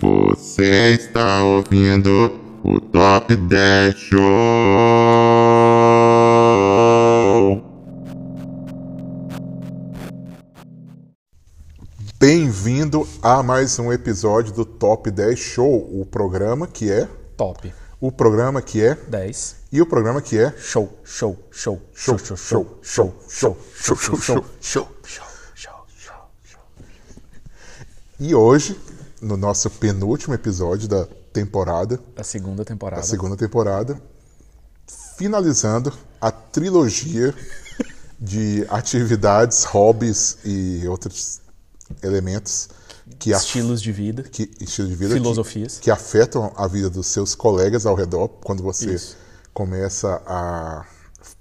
Você está ouvindo o Top 10 Show. Bem-vindo a mais um episódio do Top 10 Show, o programa que é, Top. o programa que é 10. e o programa que é Show, show, show, show, show, show, show, show, show, show, show, show. show, show, show. E hoje, no nosso penúltimo episódio da temporada, A segunda temporada. da segunda temporada, finalizando a trilogia de atividades, hobbies e outros elementos que, Estilos de vida. que estilo de vida Filosofias. que, que afetam a vida dos seus colegas ao redor quando você Isso. começa a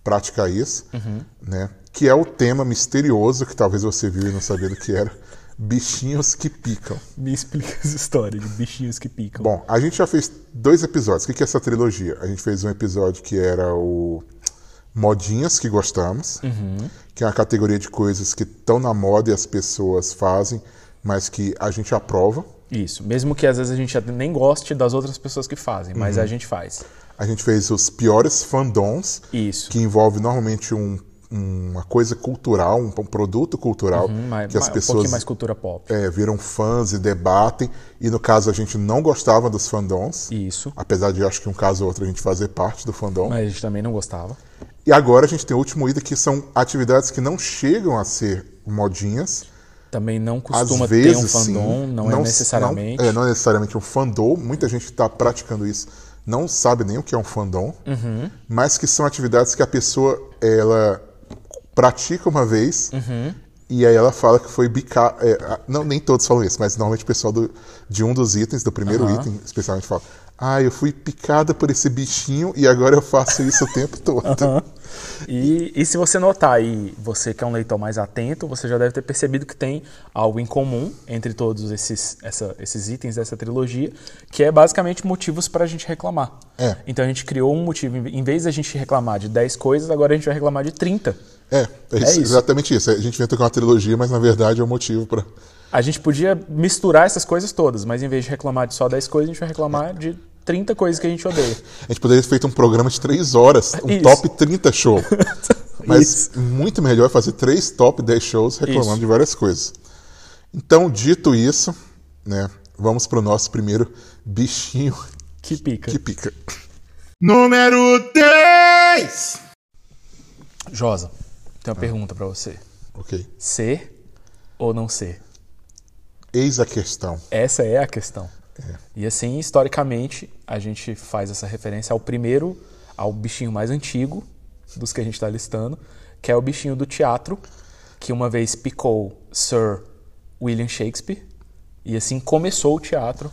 praticar isso, Uhum. né? Que é o tema misterioso que talvez você viu e não sabia do que era, bichinhos que picam. Me explica essa história de bichinhos que picam. Bom, a gente já fez dois episódios. O que é essa trilogia? A gente fez um episódio que era o modinhas que gostamos, Uhum. que é uma categoria de coisas que estão na moda e as pessoas fazem, mas que a gente aprova. Isso. Mesmo que às vezes a gente nem goste das outras pessoas que fazem, mas Uhum. a gente faz. A gente fez os piores fandoms, Isso. que envolve normalmente um- uma coisa cultural, um, um produto cultural, Hum, mas, que as um pessoas pouquinho mais cultura pop. é, viram fãs e debatem. E no caso a gente não gostava dos fandoms, Isso. apesar de acho que um caso ou outro a gente fazer parte do fandom. Mas a gente também não gostava. E agora a gente tem o último item que são atividades que não chegam a ser modinhas. Também não Às costuma vezes, ter um fandom, sim. não, é necessariamente. Não, é, não é necessariamente um fandom. Muita gente está praticando isso não sabe nem o que é um fandom, Uhum. mas que são atividades que a pessoa ela pratica uma vez Uhum. e aí ela fala que foi bicar. é, não, nem todos falam isso, mas normalmente o pessoal do- de um dos itens, do primeiro Aham. item, especialmente fala: Ah, eu fui picada por esse bichinho e agora eu faço isso o tempo todo. Aham. E, e se você notar aí, você que é um leitor mais atento, você já deve ter percebido que tem algo em comum entre todos esses, essa- esses itens dessa trilogia, que é basicamente motivos para a gente reclamar. É. Então a gente criou um motivo, em vez da gente reclamar de 10 coisas, agora a gente vai reclamar de 30. É, é, isso, isso. exatamente isso. A gente inventou que é uma trilogia, mas na verdade é o motivo para. A gente podia misturar essas coisas todas, mas em vez de reclamar de só 10 coisas, a gente vai reclamar de 30 coisas que a gente odeia. A gente poderia ter feito um programa de três horas, um Isso. top 30 show. Mas Isso. muito melhor fazer três top 10 shows reclamando Isso. de várias coisas. Então, dito isso, né, vamos pro nosso primeiro bichinho Que pica. que pica. Número 10. Josa, tem uma pergunta para você. Ok. Ser ou não ser? Eis a questão. Essa é a questão. E assim, historicamente, a gente faz essa referência ao primeiro, ao bichinho mais antigo dos que a gente está listando, que é o bichinho do teatro, que uma vez picou Sir William Shakespeare, e assim começou o teatro.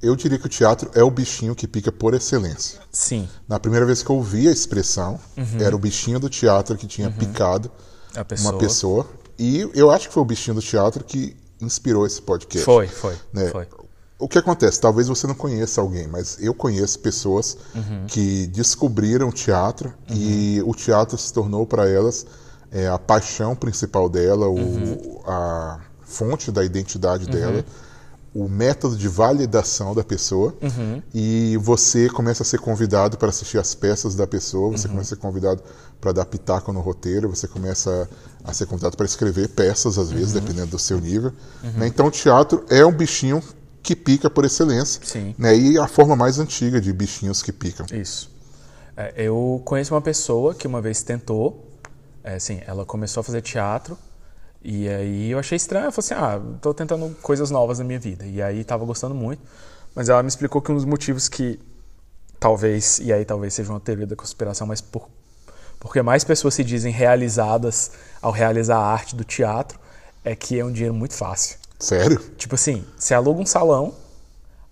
Eu diria que o teatro é o bichinho que pica por excelência. Sim, Na primeira vez que eu ouvi a expressão, Uhum. era o bichinho do teatro que tinha picado a pessoa. uma pessoa. E eu acho que foi o bichinho do teatro que inspirou esse podcast. Foi, foi, né? foi. O que acontece? Talvez você não conheça alguém, mas eu conheço pessoas Uhum. que descobriram o teatro e o teatro se tornou para elas é, a paixão principal dela, o- Uhum. a fonte da identidade dela, o método de validação da pessoa. Uhum. E você começa a ser convidado para assistir as peças da pessoa, Uhum. você começa a ser convidado para dar pitaco no roteiro, você começa a ser convidado para escrever peças, às vezes, Uhum. dependendo do seu nível. né? Então, o teatro é um bichinho que pica por excelência. Sim. Né? E a forma mais antiga de bichinhos que picam. Isso. É, eu conheço uma pessoa que uma vez tentou, é, assim, ela começou a fazer teatro e aí eu achei estranho. Eu falei assim, ah, tô tentando coisas novas na minha vida. E aí tava gostando muito, mas ela me explicou que um dos motivos que talvez, e aí talvez seja uma teoria da conspiração, mas por, porque mais pessoas se dizem realizadas ao realizar a arte do teatro, é que é um dinheiro muito fácil. Sério? Tipo assim, você aluga um salão,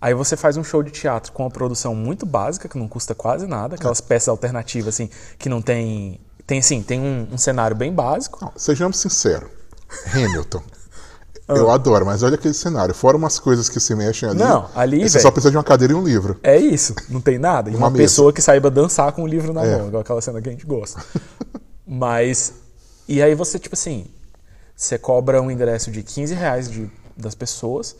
aí você faz um show de teatro com uma produção muito básica, que não custa quase nada, aquelas peças alternativas, assim, que não tem. Tem assim, tem um, um cenário bem básico. Não, sejamos sinceros. Hamilton. Eu adoro, mas olha aquele cenário. Fora umas coisas que se mexem ali. Não, ali, Você velho. só precisa de uma cadeira e um livro. É isso, não tem nada. E Uma uma, pessoa que saiba dançar com o livro na É. mão, igual aquela cena que a gente gosta. Mas. E aí você, tipo assim. você cobra um ingresso de 15 reais de, das pessoas,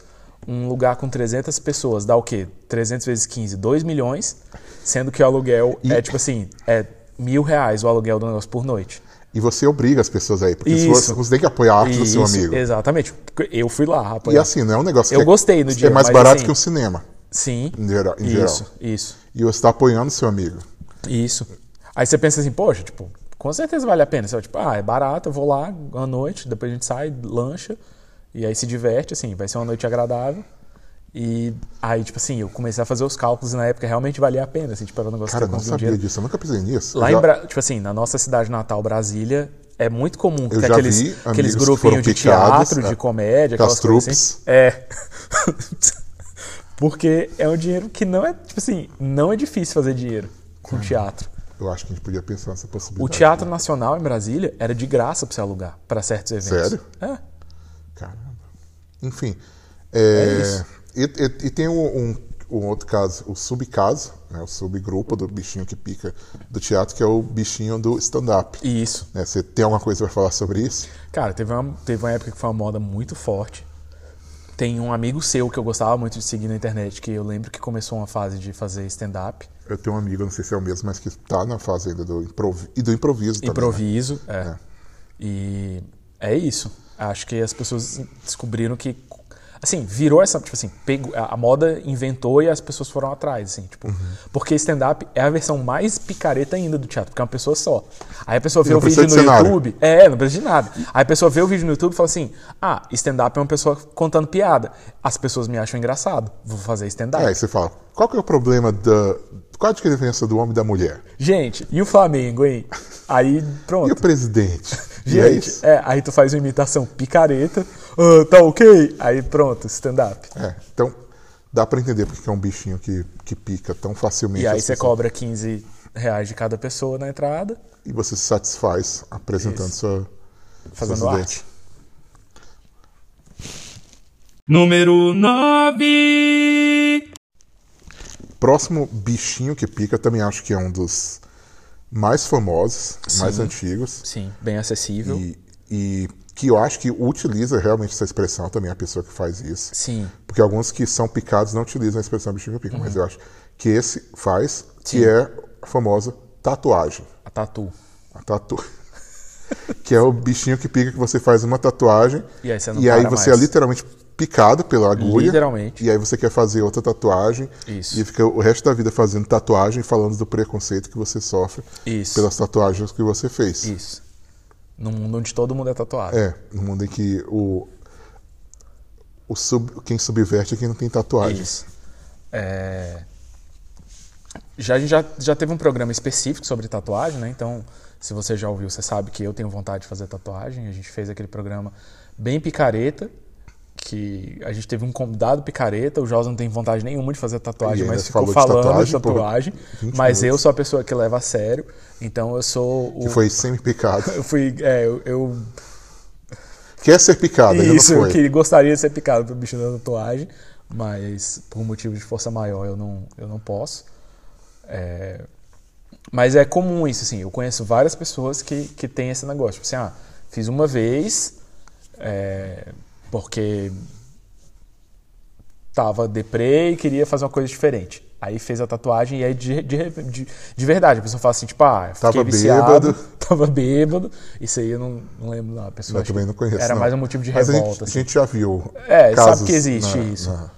um lugar com 300 pessoas dá o quê? 300 vezes 15, 2 milhões, sendo que o aluguel é tipo assim, é mil reais o aluguel do negócio por noite. E você obriga as pessoas aí, porque Isso. você, você tem que apoiar a arte do seu Isso, amigo. Exatamente. Eu fui lá, E apoiar. assim, não é um negócio Eu que é- gostei no é dia, mais mas barato assim- que um cinema, Sim. em geral. Em geral. Isso, isso. E você está apoiando o seu amigo. Isso. Aí você pensa assim, poxa, tipo, com certeza vale a pena. Você vai, tipo, ah, é barato, eu vou lá à noite, depois a gente sai, lancha, e aí se diverte, assim, vai ser uma noite agradável. E aí, tipo assim, eu comecei a fazer os cálculos e na época realmente valia a pena, assim, tipo, era um negócio Cara, que não eu consegui sabia dinheiro. disso, eu nunca pensei nisso. Lá Eu em já- Bra... tipo assim, na nossa cidade natal, Brasília, é muito comum ter já aqueles, aqueles grupinhos de picados, teatro, é, de comédia, aquelas coisas assim. É. Porque é um dinheiro que não é, tipo assim, não é difícil fazer dinheiro com teatro. Eu acho que a gente podia pensar nessa O possibilidade. Teatro Nacional em Brasília era de graça pra você alugar para certos eventos. Sério? É. Caramba. Enfim. é, isso. E, e- e tem um, um- um outro caso, o subcaso, né, o subgrupo do bichinho que pica do teatro, que é o bichinho do stand-up. Isso. né? Você tem alguma coisa para falar sobre isso? Cara, teve uma, teve uma época que foi uma moda muito forte. Tem um amigo seu que eu gostava muito de seguir na internet, que eu lembro que começou uma fase de fazer stand-up. Eu tenho um amigo, não sei se é o mesmo, mas que está na fase ainda do improviso. E do improviso também. né? Improviso, é. E é isso. Acho que as pessoas descobriram que. Assim, virou essa. Tipo assim, pegou, a moda inventou e as pessoas foram atrás, assim, tipo. Uhum. Porque stand-up é a versão mais picareta ainda do teatro, porque é uma pessoa só. Aí a pessoa vê não o vídeo no cenário. YouTube. É, não precisa de nada. Aí a pessoa vê o vídeo no YouTube e fala assim: ah, stand-up é uma pessoa contando piada. As pessoas me acham engraçado. Vou fazer stand-up. É, aí você fala, qual que é o problema da... Qual a diferença do homem e da mulher? Gente, e o Flamengo, hein? Aí, pronto. E o presidente? É Gente, isso? é, aí tu faz uma imitação picareta, ah, tá ok? Aí pronto, stand-up. É, então dá para entender porque que é um bichinho que, que pica tão facilmente. E aí você cobra 15 reais de cada pessoa na entrada, E você se satisfaz apresentando Isso. sua, fazendo suas arte. Número 9. Próximo bichinho que pica, também acho que é um dos mais famosos, mais Sim. antigos. Sim, bem acessível. E, e que eu acho que utiliza realmente essa expressão também, a pessoa que faz isso. Sim, Porque alguns que são picados não utilizam a expressão bichinho que pica, mas eu acho que esse faz, que Uhum. Sim. é a famosa tatuagem. a tatu. A tatu. que é o bichinho que pica que você faz uma tatuagem E aí você não e aí você mais. é literalmente picado pela agulha. Literalmente. E aí você quer fazer outra tatuagem. Isso. E fica o resto da vida fazendo tatuagem, falando do preconceito que você sofre Isso. pelas tatuagens que você fez. Isso. Num mundo onde todo mundo é tatuado. É, no mundo em que o, o sub, quem subverte é quem não tem tatuagem. Isso. É, Já, a gente já, já teve um programa específico sobre tatuagem, né? Então, se você já ouviu, você sabe que eu tenho vontade de fazer tatuagem. A gente fez aquele programa bem picareta, que a gente teve um convidado picareta. O Josa não tem vontade nenhuma de fazer tatuagem, E mas ficou falou de falando tatuagem de tatuagem. 20 Mas eu minutos. sou a pessoa que leva a sério. Então, eu sou o. Que foi semi-picado. Eu fui. É, eu, eu Quer ser picado, ainda isso, não eu foi. que gostaria de ser picado pelo bicho da tatuagem, mas por motivo de força maior eu não, eu não posso. É, Mas é comum isso, assim. Eu conheço várias pessoas que, que têm esse negócio. Tipo assim, ah, fiz uma vez é, porque tava deprê e queria fazer uma coisa diferente. Aí fez a tatuagem e aí de, de, de, de verdade, a pessoa fala assim, tipo, ah, fiquei Tava viciado, bêbado. tava bêbado. Isso aí eu não, não lembro não. A pessoa Eu também não conheço. Era não. mais um motivo de Mas a gente- revolta. A assim. gente, já viu. É, sabe que existe na- isso. na-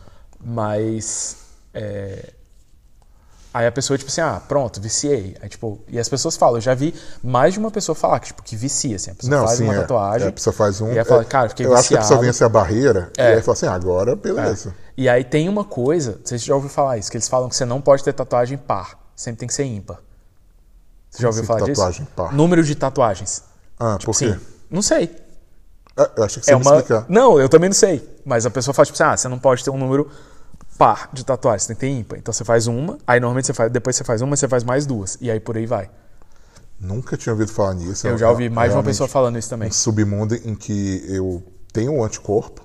Mas. é, Aí a pessoa, tipo assim, ah, pronto, viciei. Aí, tipo, e as pessoas falam, eu já vi mais de uma pessoa falar que, tipo, que vicia, assim. A pessoa Não, faz sim, uma é. tatuagem. É, a pessoa faz um. E aí fala, é, cara, fiquei eu acho que a pessoa viciado. vence a barreira É. e aí fala assim, agora beleza. E aí tem uma coisa, você já ouviu falar isso, que eles falam que você não pode ter tatuagem par. Sempre tem que ser ímpar. Você já ouviu assim, falar disso? tatuagem par? Número de tatuagens. Ah, por quê? Sim. Não sei. Ah, Eu acho que você É uma... explicar. Não, eu também não sei. Mas a pessoa fala, tipo assim, ah, você não pode ter um número par de tatuagens, você tem que ter ímpar. Então você faz uma, aí normalmente você faz, depois você faz uma, você faz mais duas. E aí por aí vai. Nunca tinha ouvido falar nisso. Eu já ouvi é mais de uma pessoa falando isso também. Um submundo em que eu tenho um anticorpo,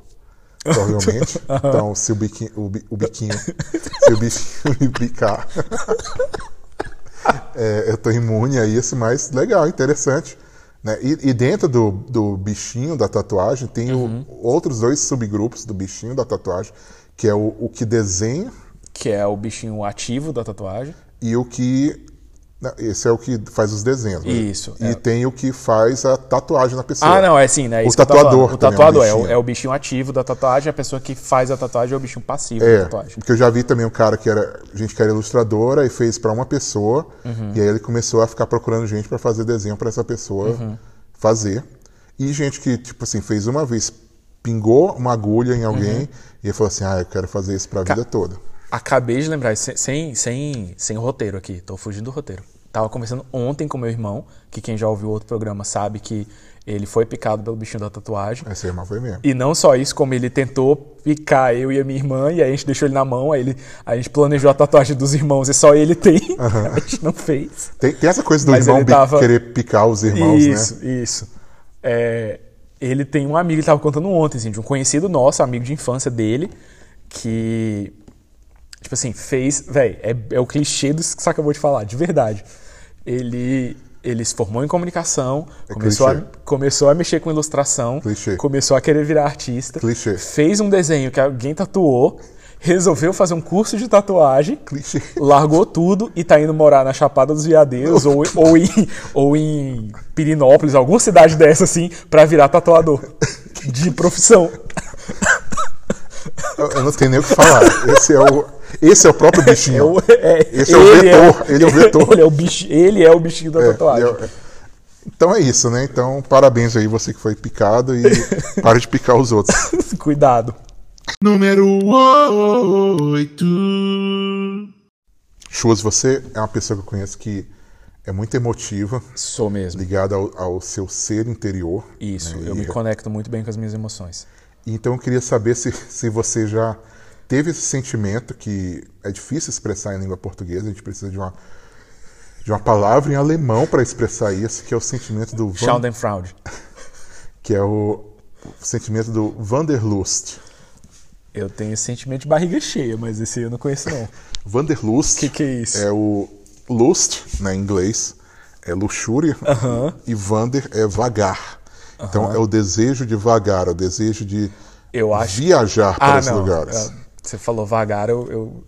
provavelmente. então, se o biquinho, o, bi- o biquinho, se o bichinho me picar, é, eu tô imune a isso, mas legal, interessante. Né? E, e dentro do, do bichinho da tatuagem tem o- Uhum. outros dois subgrupos do bichinho da tatuagem, que é o, o que desenha Que é o bichinho ativo da tatuagem. e o que. não, Esse é o que faz os desenhos. né? Isso, E é. tem o que faz a tatuagem na pessoa. Ah, não, é assim, né? O Isso tatuador. O também é um tatuador é, o, bichinho. é o bichinho ativo da tatuagem, a pessoa que faz a tatuagem é o bichinho passivo da É, tatuagem. porque eu já vi também um cara que era gente que era ilustradora e fez pra uma pessoa Uhum. e aí ele começou a ficar procurando gente pra fazer desenho pra essa pessoa Uhum. fazer e gente que tipo assim fez uma vez pingou uma agulha em alguém Uhum. e falou assim ah eu quero fazer isso pra vida toda Acabei de lembrar, sem, sem, sem, roteiro aqui, tô fugindo do roteiro. Tava conversando ontem com meu irmão, que quem já ouviu outro programa sabe que ele foi picado pelo bichinho da tatuagem. essa irmã foi mesmo E não só isso, como ele tentou picar eu e a minha irmã, e aí a gente deixou ele na mão, aí ele, a gente planejou a tatuagem dos irmãos e só ele tem. A gente não fez. tem, tem essa coisa do Mas irmão tava- querer picar os irmãos isso, né isso. É, ele tem um amigo, ele tava contando ontem, assim, de um conhecido nosso, amigo de infância dele, que, tipo assim, fez. Véi, é, é o clichê do que você acabou de falar, de verdade. Ele, ele se formou em comunicação, começou, a, É começou a mexer com ilustração, Clichê. começou a querer virar artista, Clichê. fez um desenho que alguém tatuou, resolveu fazer um curso de tatuagem. clichê Largou tudo e tá indo morar na Chapada dos Veadeiros ou, ou, em, ou em Pirinópolis, alguma cidade dessa assim, pra virar tatuador. De profissão. eu, eu não tenho nem o que falar esse é o esse é o próprio É bichinho o- é- Esse é o vetor, ele é o vetor. Ele é o, bicho, ele é o bichinho da É, tatuagem. é- Então é isso, né? Então, parabéns aí você que foi picado e para de picar os outros. Cuidado. Número 8. Chus, você é uma pessoa que eu conheço que é muito emotiva, Sou mesmo. ligada ao, ao seu ser interior. Isso, né? eu E- me conecto muito bem com as minhas emoções. Então eu queria saber se, se você já teve esse sentimento que é difícil expressar em língua portuguesa, a gente precisa de uma, de uma palavra em alemão para expressar isso, que é o sentimento do Van, Schadenfraude. que é o, o sentimento do Wanderlust. Eu tenho esse sentimento de barriga cheia, mas esse eu não conheço não. Wanderlust Que que é isso? É o lust, né, em inglês, é luxúria, e Wander é vagar. Então é o desejo de vagar, é o desejo de acho- viajar para Ah, os não. lugares. é, Você falou vagar, eu, eu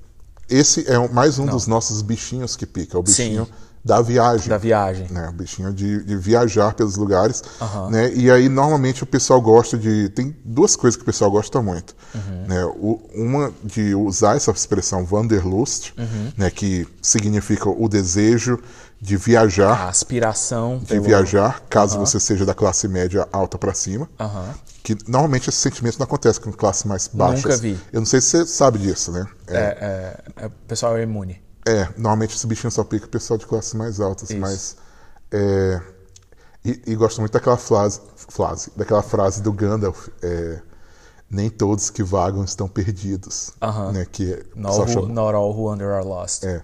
Esse é mais um dos nossos bichinhos que pica, é o bichinho Sim. Da viagem. da viagem. né, o bichinho de, de viajar pelos lugares, né? E aí normalmente o pessoal gosta de tem duas coisas que o pessoal gosta muito, Uhum. né? O- uma de usar essa expressão Wanderlust, Uhum. né? Que significa o desejo de viajar, A aspiração de pelo- viajar, caso você seja da classe média alta para cima. Que normalmente esse sentimento não acontece com classes mais baixas. Nunca vi. Eu não sei se você sabe disso, né? É, é, é, o pessoal é imune. É, normalmente esse bichinho só pica o pessoal de classes mais altas, Isso. mas. É, e, e gosto muito daquela frase, frase daquela frase do Gandalf. é, Nem todos que vagam estão perdidos. Aham. Né, que Not, who, not all who wander are lost. é,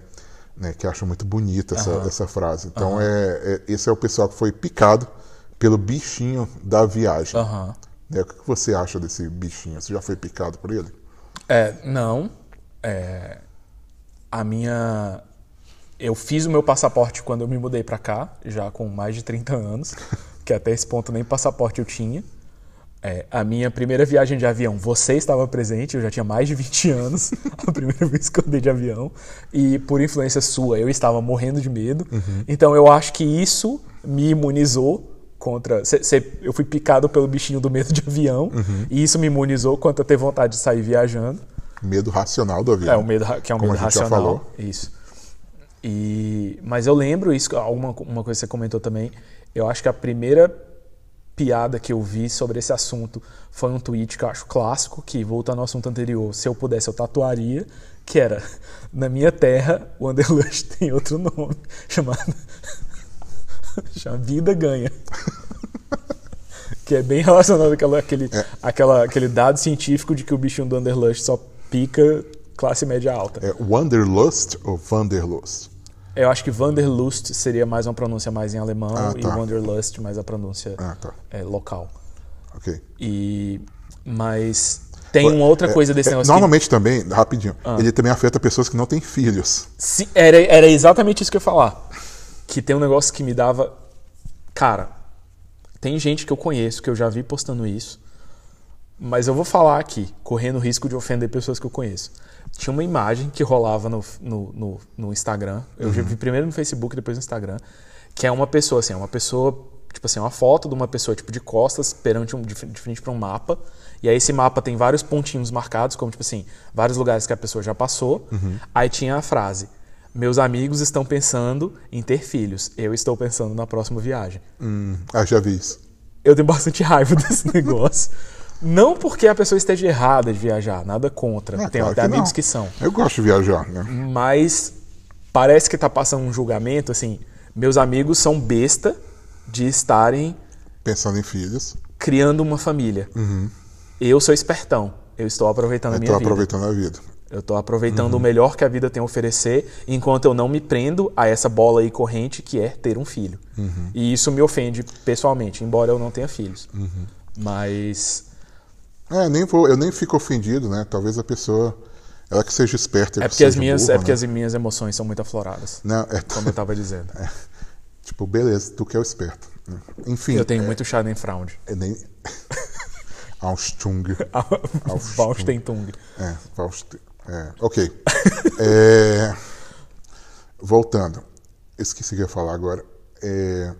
né, que acha muito bonita essa, essa frase. Então, é, é- esse é o pessoal que foi picado pelo bichinho da viagem. Né, o que que você acha desse bichinho? Você já foi picado por ele? É, não. É, a minha. Eu fiz o meu passaporte quando eu me mudei pra cá, já com mais de 30 anos, que até esse ponto nem passaporte eu tinha. É, a minha primeira viagem de avião, você estava presente, eu já tinha mais de 20 anos, a primeira vez que eu andei de avião, e por influência sua, eu estava morrendo de medo. Então eu acho que isso me imunizou contra. cê- cê- eu fui picado pelo bichinho do medo de avião, e isso me imunizou contra ter vontade de sair viajando. Medo racional do avião. É, o medo, que é um medo gente já racional. falou. Isso. E, mas eu lembro isso, alguma uma coisa que você comentou também. Eu acho que a primeira piada que eu vi sobre esse assunto foi um tweet que eu acho clássico, que voltando ao assunto anterior, se eu pudesse eu tatuaria, que era na minha terra, o Wanderlust tem outro nome, chamado chama Vida Ganha. que é bem relacionado àquela, àquele, àquela, aquele dado científico de que o bichinho do Wanderlust só pica classe média alta. É Wanderlust ou Wanderlust? Eu acho que Wanderlust seria mais uma pronúncia mais em alemão Ah, e tá. Wanderlust mais a pronúncia Ah, tá. é, local. Ok. E mas tem uma outra É, coisa desse é, negócio. que- Normalmente também, rapidinho, Ah. ele também afeta pessoas que não têm filhos. Sim, era, era exatamente isso que eu ia falar. Que tem um negócio que me dava. Cara, tem gente que eu conheço, que eu já vi postando isso, mas eu vou falar aqui, correndo o risco de ofender pessoas que eu conheço. Tinha uma imagem que rolava no, no, no, no Instagram, eu já vi primeiro no Facebook, depois no Instagram, que é uma pessoa, assim, é uma pessoa, tipo assim, uma foto de uma pessoa, tipo, de costas, perante um, de, frente para um mapa, e aí esse mapa tem vários pontinhos marcados, como, tipo assim, vários lugares que a pessoa já passou, aí tinha a frase, meus amigos estão pensando em ter filhos, eu estou pensando na próxima viagem. Hum, ah, já vi isso. Eu tenho bastante raiva desse negócio. Não porque a pessoa esteja errada de viajar, nada contra. Ah, Tenho claro até que amigos não. que são. Eu gosto de viajar, né? Mas parece que tá passando um julgamento assim. Meus amigos são besta de estarem Pensando em filhos. criando uma família. Eu sou espertão. Eu estou aproveitando a minha Estou vida. aproveitando a vida. Eu estou aproveitando o melhor que a vida tem a oferecer, enquanto eu não me prendo a essa bola aí corrente que é ter um filho. E isso me ofende pessoalmente, embora eu não tenha filhos. Mas É, nem vou, eu nem fico ofendido, né? Talvez a pessoa, ela que seja esperta. é que porque, as minhas, burro, é porque né? as minhas emoções são muito afloradas, Não, é, como eu estava dizendo. tipo, beleza, tu que é o esperto. Enfim, Eu tenho muito Schadenfreude. é nem... Austung. Baustentung. É, Faust... É, ok. É, Voltando. Esqueci que eu ia falar agora. É,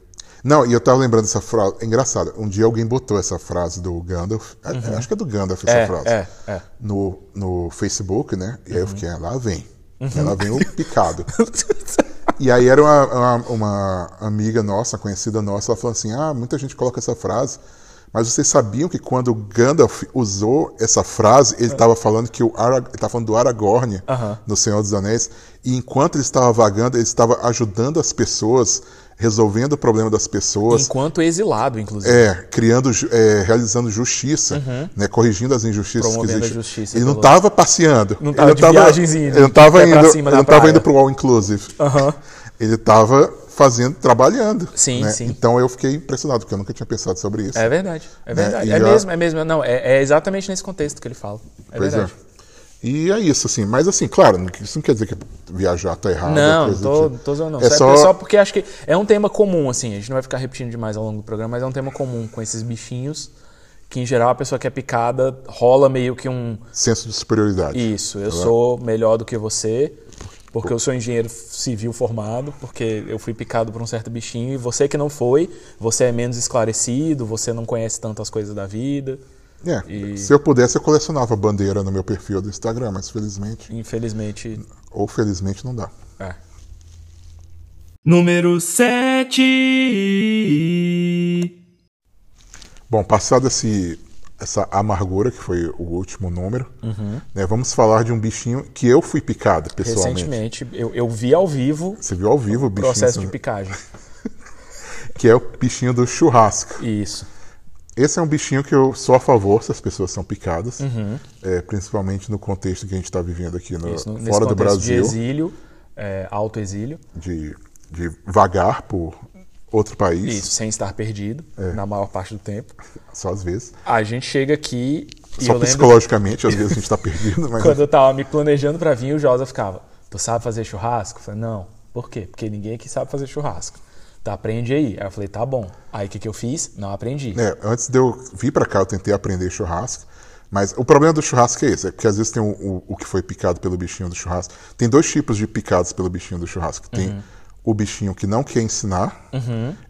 Não, e eu tava lembrando dessa frase. É engraçado. Um dia alguém botou essa frase do Gandalf. é, Acho que é do Gandalf essa É, frase. é, é. No, no Facebook, né? E aí eu fiquei, ah, lá vem. Uhum. Ela vem o picado. E aí era uma, uma, uma amiga nossa, conhecida nossa, ela falou assim: ah, muita gente coloca essa frase, mas vocês sabiam que quando o Gandalf usou essa frase, ele estava falando que o Arag... ele falando do Aragorn Aham. no Senhor dos Anéis, e enquanto ele estava vagando, ele estava ajudando as pessoas, resolvendo o problema das pessoas. Enquanto exilado, inclusive. É, criando, é, realizando justiça, né, corrigindo as injustiças Uhum. Promovendo que a existem. justiça Ele não estava passeando. Não ele tava de viagenzinha, Ele não estava indo, ele não tava praia. indo pro All Inclusive. Aham. Ele estava fazendo, trabalhando. Sim, né? sim. Então eu fiquei impressionado, porque eu nunca tinha pensado sobre isso. É verdade. É verdade. e É, já- mesmo, é mesmo. Não, é, é exatamente nesse contexto que ele fala. É Pois verdade. é. E é isso, assim. Mas assim, claro, isso não quer dizer que viajar tá errado. Não, não tô, tipo. não tô zoando, não. É Só, só... só porque acho que é um tema comum, assim. A gente não vai ficar repetindo demais ao longo do programa, mas é um tema comum com esses bichinhos que, em geral, a pessoa que é picada rola meio que um. senso de superioridade. Isso, eu sou melhor do que você, porque eu sou engenheiro civil formado, porque eu fui picado por um certo bichinho, e você que não foi, você é menos esclarecido, você não conhece tantas coisas da vida. É, E- Se eu pudesse, eu colecionava bandeira no meu perfil do Instagram, mas felizmente, Infelizmente, ou felizmente, não dá. é. Número 7. Bom, passado esse, essa amargura, que foi o último número, né, vamos falar de um bichinho que eu fui picado pessoalmente. Recentemente, eu, eu vi ao vivo Você viu ao vivo o o bichinho, processo de assim, picagem. que é o bichinho do churrasco. Isso. Esse é um bichinho que eu sou a favor se as pessoas são picadas, é, principalmente no contexto que a gente está vivendo aqui no, Isso, no- fora do contexto de Brasil, exílio, é, autoexílio, de, de vagar por outro país, isso, sem estar perdido, É. na maior parte do tempo. só às vezes. A gente chega aqui e Só eu lembro psicologicamente, às vezes a gente está perdido, mas quando eu tava me planejando pra vir, o Josa ficava, tu sabe fazer churrasco? Eu falei, não. Por quê? Porque ninguém aqui sabe fazer churrasco. Tá, aprende aí. Aí eu falei, tá bom. Aí o que, que eu fiz? Não aprendi. É, antes de eu vir pra cá, eu tentei aprender churrasco. Mas o problema do churrasco é esse, é porque às vezes tem o, o, o que foi picado pelo bichinho do churrasco. Tem dois tipos de picados pelo bichinho do churrasco. Tem Uhum. o bichinho que não quer ensinar,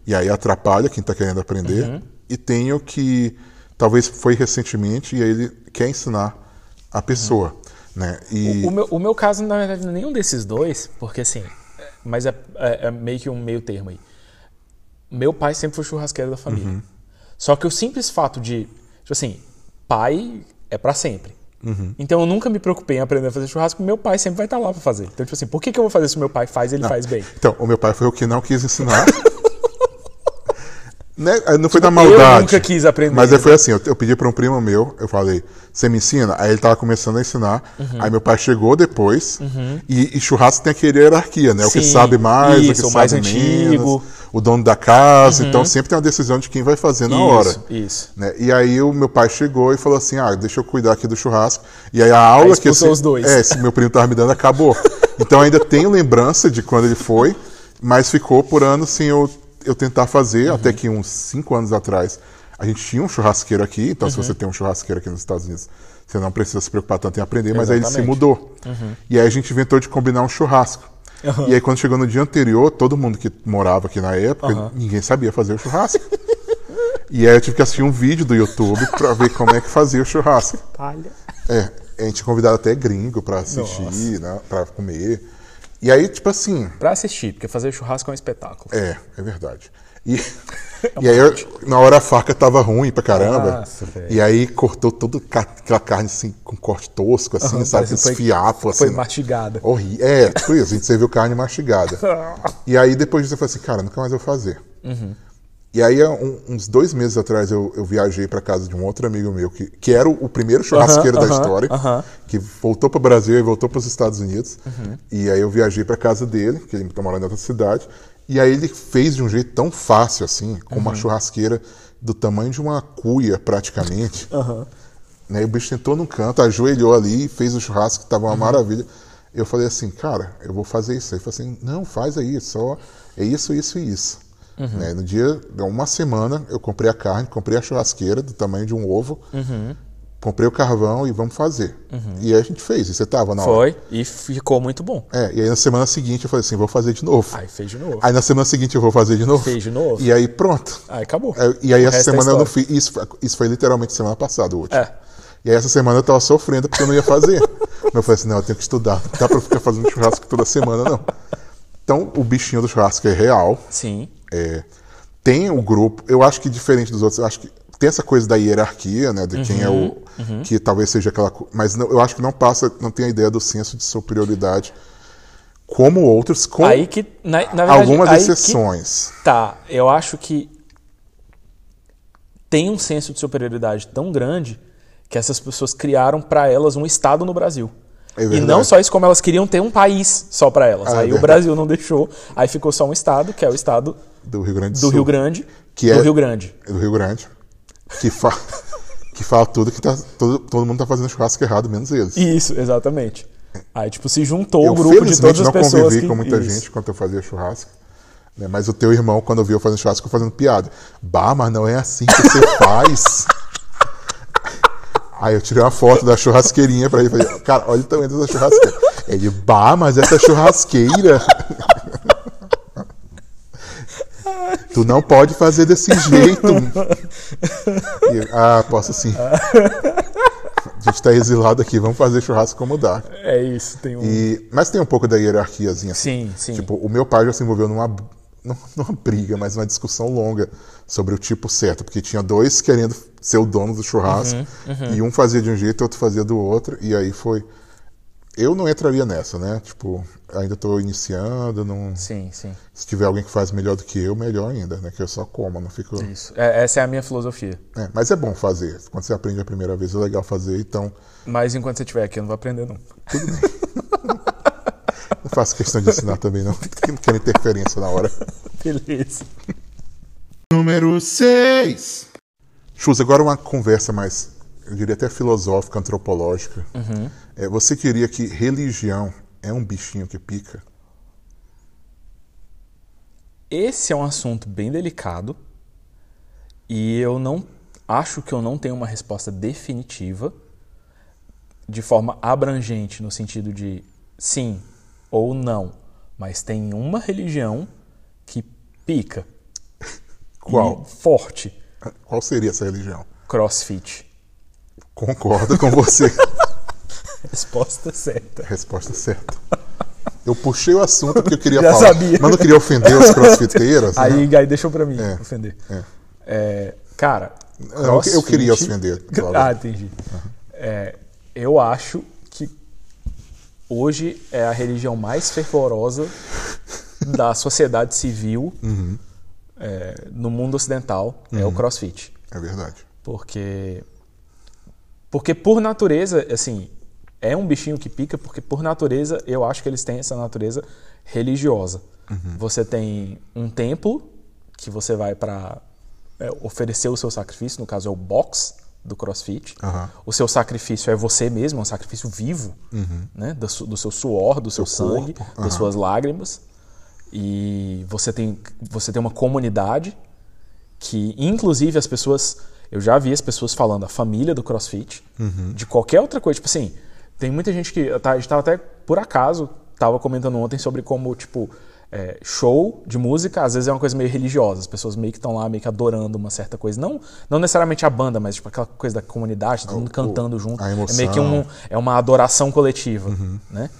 e aí atrapalha quem tá querendo aprender. Uhum. E tem o que talvez foi recentemente e aí ele quer ensinar a pessoa. Né? E O meu, o meu caso, na verdade, não é nenhum desses dois, porque assim, é- mas é, é- é meio que um meio termo aí. Meu pai sempre foi churrasqueiro da família. Uhum. Só que o simples fato de, tipo assim, pai é pra sempre. Uhum. Então eu nunca me preocupei em aprender a fazer churrasco, meu pai sempre vai estar lá pra fazer. Então, tipo assim, por que, que eu vou fazer se meu pai faz e ele faz bem? Então, o meu pai foi o que não quis ensinar. Né? Não foi da Tipo, eu maldade. nunca quis aprender, Mas aí né? foi assim, eu, eu pedi para um primo meu, eu falei, você me ensina? Aí ele tava começando a ensinar. Uhum. Aí meu pai chegou depois. E, e churrasco tem aquele hierarquia, né? o que Sim, sabe mais, isso, o que o mais sabe antigo. menos. O dono da casa. Então sempre tem uma decisão de quem vai fazer na hora. Isso, isso. Né? E aí o meu pai chegou e falou assim, ah, deixa eu cuidar aqui do churrasco. E aí a aula que expulsou esse, os dois. É, esse meu primo tava me dando acabou. então ainda tenho lembrança de quando ele foi, mas ficou por anos sem eu eu tentar fazer, até que uns cinco anos atrás, a gente tinha um churrasqueiro aqui, então se você tem um churrasqueiro aqui nos Estados Unidos, você não precisa se preocupar tanto em aprender, mas aí ele se Exatamente. mudou. E aí a gente inventou de combinar um churrasco. E aí quando chegou no dia anterior, todo mundo que morava aqui na época, ninguém sabia fazer o churrasco. e aí eu tive que assistir um vídeo do YouTube pra ver como é que fazia o churrasco. Palha. É, a gente convidava até gringo pra assistir, né, pra comer. E aí, tipo assim, Pra assistir, porque fazer churrasco é um espetáculo. é, é verdade. E, e aí, eu- na hora a faca tava ruim pra caramba. Nossa, e aí cortou toda aquela carne assim, com corte tosco, assim, Aham, sabe? foi- fiapos, Foi assim. mastigada. Horrível. É, tipo isso, a gente serviu carne mastigada. E aí depois disso eu falei assim, cara, nunca mais eu vou fazer. Uhum. E aí, um- uns dois meses atrás, eu, eu viajei pra casa de um outro amigo meu, que, que era o, o primeiro churrasqueiro da história, que voltou pro Brasil e voltou pros Estados Unidos. Uhum. E aí eu viajei pra casa dele, que ele tá morando em outra cidade. E aí ele fez de um jeito tão fácil assim, com Uhum. uma churrasqueira do tamanho de uma cuia, praticamente. Né, o bicho sentou num canto, ajoelhou ali, fez o churrasco, que tava Uhum. uma maravilha. Eu falei assim, cara, eu vou fazer isso. Ele falou assim, não, faz aí, só é isso, isso e isso. Uhum. Né, no dia, uma semana, eu comprei a carne, comprei a churrasqueira do tamanho de um ovo, Uhum. comprei o carvão e vamos fazer. E aí a gente fez, e você tava na hora. Foi e ficou muito bom. É, e aí na semana seguinte eu falei assim, vou fazer de novo. Aí fez de novo. Aí na semana seguinte eu vou fazer de novo. Fez de novo. E aí pronto. Aí acabou. É, E aí O essa é semana eu não fiz. Isso, foi- isso foi literalmente semana passada, o último. É. E aí essa semana eu tava sofrendo porque eu não ia fazer. Mas eu falei assim, não, eu tenho que estudar. Não dá pra ficar fazendo churrasco toda semana, não. Então o bichinho do churrasco é real. Sim. É, tem o grupo, eu acho que diferente dos outros, eu acho que tem essa coisa da hierarquia, né, de quem é o Uhum, que talvez seja aquela, mas não- eu acho que não passa, não tem a ideia do senso de superioridade como outros, com Aí que, na, na verdade, algumas aí que exceções. Tá, eu acho que tem um senso de superioridade tão grande que essas pessoas criaram pra elas um estado no Brasil. É e não só isso, como elas queriam ter um país só pra elas. Ah, é aí o verdade. Brasil não deixou, aí ficou só um estado, que é o estado do Rio Grande do, do Sul, Rio Grande, Que do é- Rio Grande. do Rio Grande, que fala que fala tudo que tá todo, todo mundo tá fazendo churrasco errado, menos eles. Isso, exatamente. Aí tipo se juntou eu o grupo de todas as não pessoas convivi que com muita Isso. gente quando eu fazia churrasco. né, Mas o teu irmão, quando eu vi eu fazendo churrasco, ficou fazendo piada. Bah, mas não é assim que você faz. Aí eu tirei uma foto da churrasqueirinha pra ele falei, cara, olha o tamanho dessa churrasqueira. Ele, bah, mas essa churrasqueira. Tu não pode fazer desse jeito. E eu, ah, posso sim. A gente tá exilado aqui, vamos fazer churrasco como dá. É isso, tem um E, mas tem um pouco da hierarquiazinha. assim. Sim, sim. Tipo, o meu pai já se envolveu numa, não numa briga, mas numa discussão longa sobre o tipo certo, porque tinha dois querendo ser o dono do churrasco, Uhum, e um fazia de um jeito, outro fazia do outro, e aí foi. Eu não entraria nessa, né? Tipo, ainda tô iniciando, não... Sim, sim. se tiver alguém que faz melhor do que eu, melhor ainda, né? Que eu só como, não fico. Isso. É, essa é a minha filosofia. É, mas é bom fazer. Quando você aprende a primeira vez, é legal fazer, então Mas enquanto você estiver aqui, eu não vou aprender, não. não faço questão de ensinar também, não. Não quero interferência na hora. Beleza. Número 6. Chus, agora uma conversa mais, eu diria até filosófica, antropológica. É, você queria que religião é um bichinho que pica? Esse é um assunto bem delicado e eu não acho que eu não tenho uma resposta definitiva de forma abrangente no sentido de sim ou não, mas tem uma religião que pica Qual? forte, Qual seria essa religião? CrossFit. Concordo com você. Resposta certa. Resposta certa. Eu puxei o assunto porque eu queria Já falar, sabia. mas não queria ofender os crossfiteiros. né? Aí, aí deixou pra mim É, ofender. é. É, cara, eu queria ofender, claro. Ah, entendi. É, eu acho que hoje é a religião mais fervorosa da sociedade civil Uhum. é, no mundo ocidental é o CrossFit, É verdade. porque porque por natureza, assim, é um bichinho que pica, porque por natureza eu acho que eles têm essa natureza religiosa. Uhum. Você tem um templo que você vai para oferecer o seu sacrifício, no caso é o box do CrossFit. Aham. O seu sacrifício é você mesmo, é um sacrifício vivo, né? do, do seu suor, do seu Seu sangue, das suas lágrimas. E você tem, você tem uma comunidade que, inclusive, as pessoas. Eu já vi as pessoas falando, a família do CrossFit, de qualquer outra coisa. Tipo assim, tem muita gente que. A gente tava até, por acaso, tava comentando ontem sobre como, tipo, é, show de música, às vezes é uma coisa meio religiosa. As pessoas meio que estão lá, meio que adorando uma certa coisa. Não, não necessariamente a banda, mas tipo, aquela coisa da comunidade, todo mundo cantando junto. a é emoção. meio que um, é uma adoração coletiva, Uhum. né?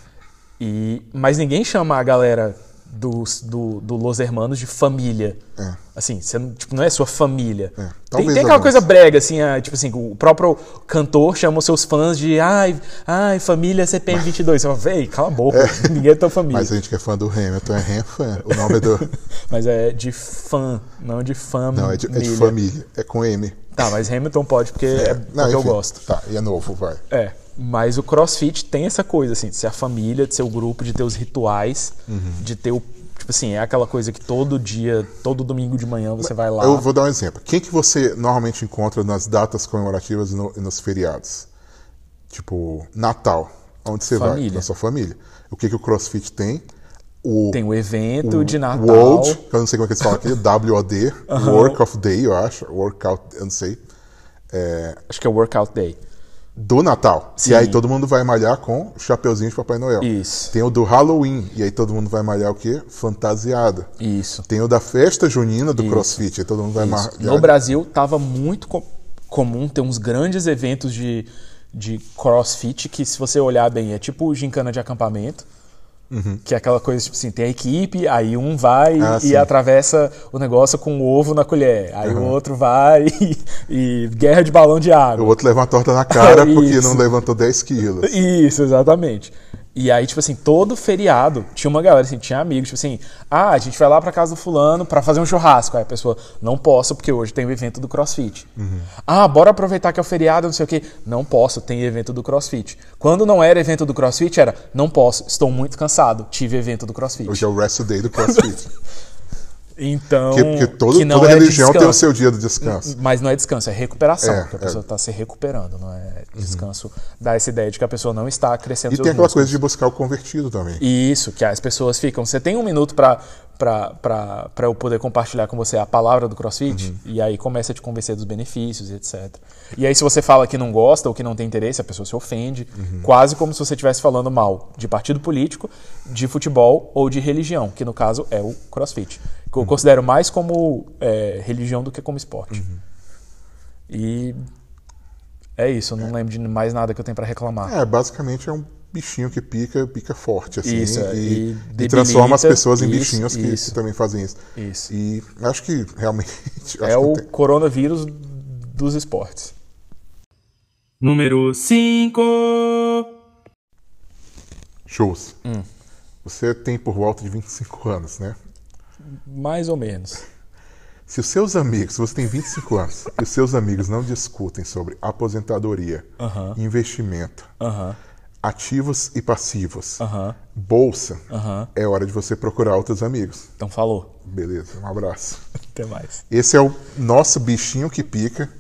E, mas ninguém chama a galera dos, do, do Los Hermanos de família. É. Assim, você não, tipo, não é sua família. É, Tem, tem aquela coisa brega, assim, a- tipo assim, o próprio cantor chama os seus fãs de ai, ai, família CPM 22. Você fala, véi, cala a boca, ninguém é tua família. Mas a gente que é fã do Hamilton é Ham fã. O nome é do. Mas é de fã, não de família. Não, é de, é de família. É com M. Tá, mas Hamilton pode porque é, porque Não, eu enfim. gosto. Tá, e é novo, vai. É, mas o CrossFit tem essa coisa, assim, de ser a família, de ser o grupo, de ter os rituais, Uhum. de ter o. Tipo assim, é aquela coisa que todo dia, todo domingo de manhã você vai lá. Eu vou dar um exemplo. Quem que você normalmente encontra nas datas comemorativas e no- e nos feriados? Tipo, Natal. Onde você vai? Família. Na sua família. O que, que o CrossFit tem? O, Tem o evento o de Natal. World, que eu não sei como é que eles falam aqui, WOD, Work of Day, eu acho. Workout, eu não sei. Acho que é Workout Day. Do Natal. Sim. E aí todo mundo vai malhar com o chapeuzinho de Papai Noel. Isso. Tem o do Halloween. E aí todo mundo vai malhar o quê? Fantasiado. Isso. Tem o da festa junina do Isso. CrossFit. Aí todo mundo vai Isso. malhar. No Brasil, tava muito co- comum ter uns grandes eventos de, de crossfit que, se você olhar bem, é tipo gincana de acampamento. Que é aquela coisa, tipo assim, tem a equipe, aí um vai Ah, e sim. atravessa o negócio com o ovo na colher. Aí o outro vai e, e guerra de balão de água. O outro leva uma torta na cara porque não levantou 10 quilos. Isso, exatamente. E aí, tipo assim, todo feriado tinha uma galera, assim, tinha amigos, tipo assim, ah, a gente vai lá pra casa do fulano pra fazer um churrasco. Aí a pessoa, não posso, porque hoje tem o evento do CrossFit. Ah, bora aproveitar que é o feriado, não sei o quê. Não posso, tem evento do CrossFit. Quando não era evento do CrossFit, era, não posso, estou muito cansado, tive evento do CrossFit. Hoje é o rest day do CrossFit. Então, Porque, porque todo- que toda é religião tem o descanso. seu dia do descanso. Mas não é descanso, é recuperação. É, porque a é. pessoa está se recuperando, não é descanso. Dá essa ideia de que a pessoa não está crescendo E tem aquela músculos. coisa de buscar o convertido também. Isso, que as pessoas ficam. Você tem um minuto pra para eu poder compartilhar com você a palavra do CrossFit, Uhum. e aí começa a te convencer dos benefícios, etc. E aí, se você fala que não gosta ou que não tem interesse, a pessoa se ofende, Uhum. quase como se você estivesse falando mal de partido político, de futebol ou de religião, que no caso é o CrossFit. Que eu Uhum. considero mais como é, religião do que como esporte. Uhum. E é isso, eu não lembro de mais nada que eu tenho pra reclamar. É, basicamente é um bichinho que pica, pica forte, assim. Isso, é, e, e e debilita, transforma as pessoas em isso, bichinhos que, isso. que também fazem isso. Isso. E acho que realmente. acho É que o tem- coronavírus dos esportes. Número 5. Shows. Hum. Você tem por volta de 25 anos, né? Mais ou menos. Se os seus amigos, se você tem 25 anos, e os seus amigos não discutem sobre aposentadoria, Aham. investimento, Aham, ativos e passivos, aham, bolsa, é hora de você procurar outros amigos. Então falou. Beleza, um abraço. Até mais. Esse é o nosso bichinho que pica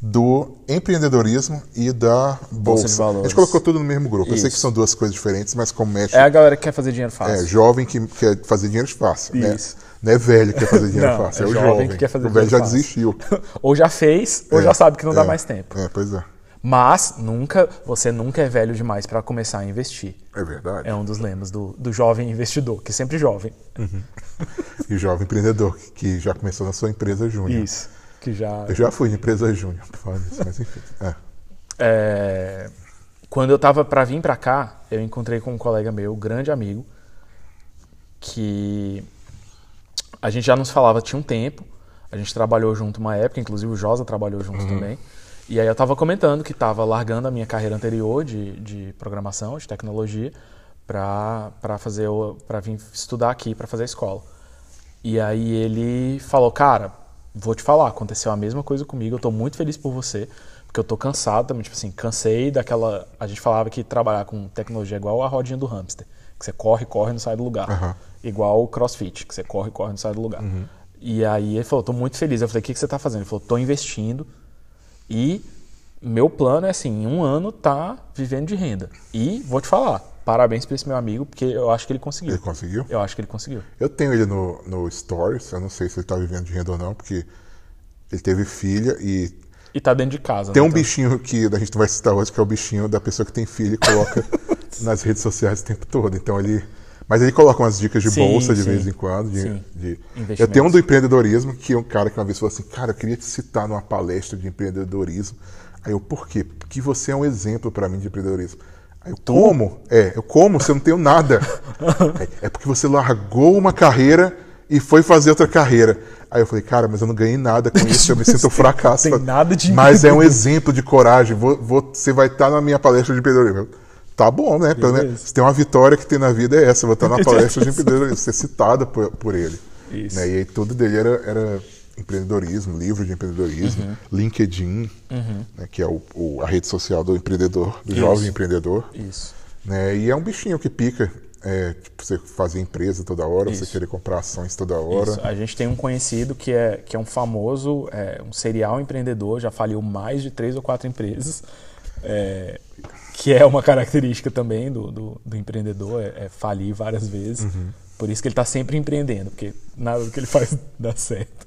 do empreendedorismo e da bolsa. de valores. A gente colocou tudo no mesmo grupo. Eu sei que Isso. são duas coisas diferentes, mas como mexe. É a galera que quer fazer dinheiro É, fácil. jovem que quer fazer dinheiro fácil. Né? Isso. Não é velho que quer fazer dinheiro Não, fácil, é é, o jovem jovem. que quer fazer o velho já fácil. desistiu. ou já fez, ou É, já sabe que não dá é, mais tempo. É, pois é. Mas nunca, você nunca é velho demais para começar a investir. É verdade. É um dos lemas do, do jovem investidor, que é sempre jovem. E o jovem empreendedor que- que já começou na sua empresa júnior. Isso. Que já. Eu já fui empresa júnior, por falar nisso, mas enfim. É. É, quando eu tava para vir para cá, eu encontrei com um colega meu, grande amigo, que a gente já nos falava tinha um tempo. A gente trabalhou junto uma época, inclusive o Josa trabalhou junto também. E aí eu tava comentando que tava largando a minha carreira anterior de, de programação, de tecnologia, para fazer para vir estudar aqui, para fazer a escola. E aí ele falou, cara, vou te falar, aconteceu a mesma coisa comigo, eu tô muito feliz por você, porque eu tô cansado também, tipo assim, cansei daquela. A gente falava que trabalhar com tecnologia é igual a rodinha do hamster, que você corre, corre e não sai do lugar. Aham. Igual o crossfit, que você corre, corre e não sai do lugar. E aí ele falou, tô muito feliz. Eu falei, o que, que você tá fazendo? Ele falou, tô investindo e meu plano é assim, em um ano tá vivendo de renda. E vou te falar, parabéns pra esse meu amigo, porque eu acho que ele conseguiu. Ele conseguiu? Eu acho que ele conseguiu. Eu tenho ele no, no Stories, eu não sei se ele tá vivendo de renda ou não, porque ele teve filha e E tá dentro de casa. tem né? um bichinho que a gente não vai citar hoje, que é o bichinho da pessoa que tem filho e coloca nas redes sociais o tempo todo. Então ele. Mas ele coloca umas dicas de Sim, bolsa de sim. vez em quando. De, Sim. de-. Eu tenho um do empreendedorismo, que é um cara que uma vez falou assim, cara, eu queria te citar numa palestra de empreendedorismo. Aí eu, por quê? Porque você é um exemplo pra mim de empreendedorismo. Aí eu, como? É, eu como, você não tenho nada. é, porque você largou uma carreira e foi fazer outra carreira. Aí eu falei, cara, mas eu não ganhei nada com isso, eu me sinto um fracasso. Tem nada de Mas é um exemplo de coragem. Vou- vou- você vai estar na minha palestra de empreendedorismo. Tá bom, né? Pelo menos, se tem uma vitória que tem na vida é essa. Eu vou estar na palestra de empreendedorismo, ser citada por, por ele. Isso. Né? E aí tudo dele era, era empreendedorismo, livro de empreendedorismo, Uhum. LinkedIn, né? que é o, o- a rede social do empreendedor, do Isso. jovem empreendedor. Isso. Né? E é um bichinho que pica. É, tipo, você fazer empresa toda hora, você Isso. querer comprar ações toda hora. Isso. A gente tem um conhecido que é, que é um famoso, é, um serial empreendedor, já faliu mais de três ou quatro empresas, é, que é uma característica também do, do, do empreendedor, é, é falir várias vezes. Uhum. Por isso que ele está sempre empreendendo, porque nada do que ele faz dá certo.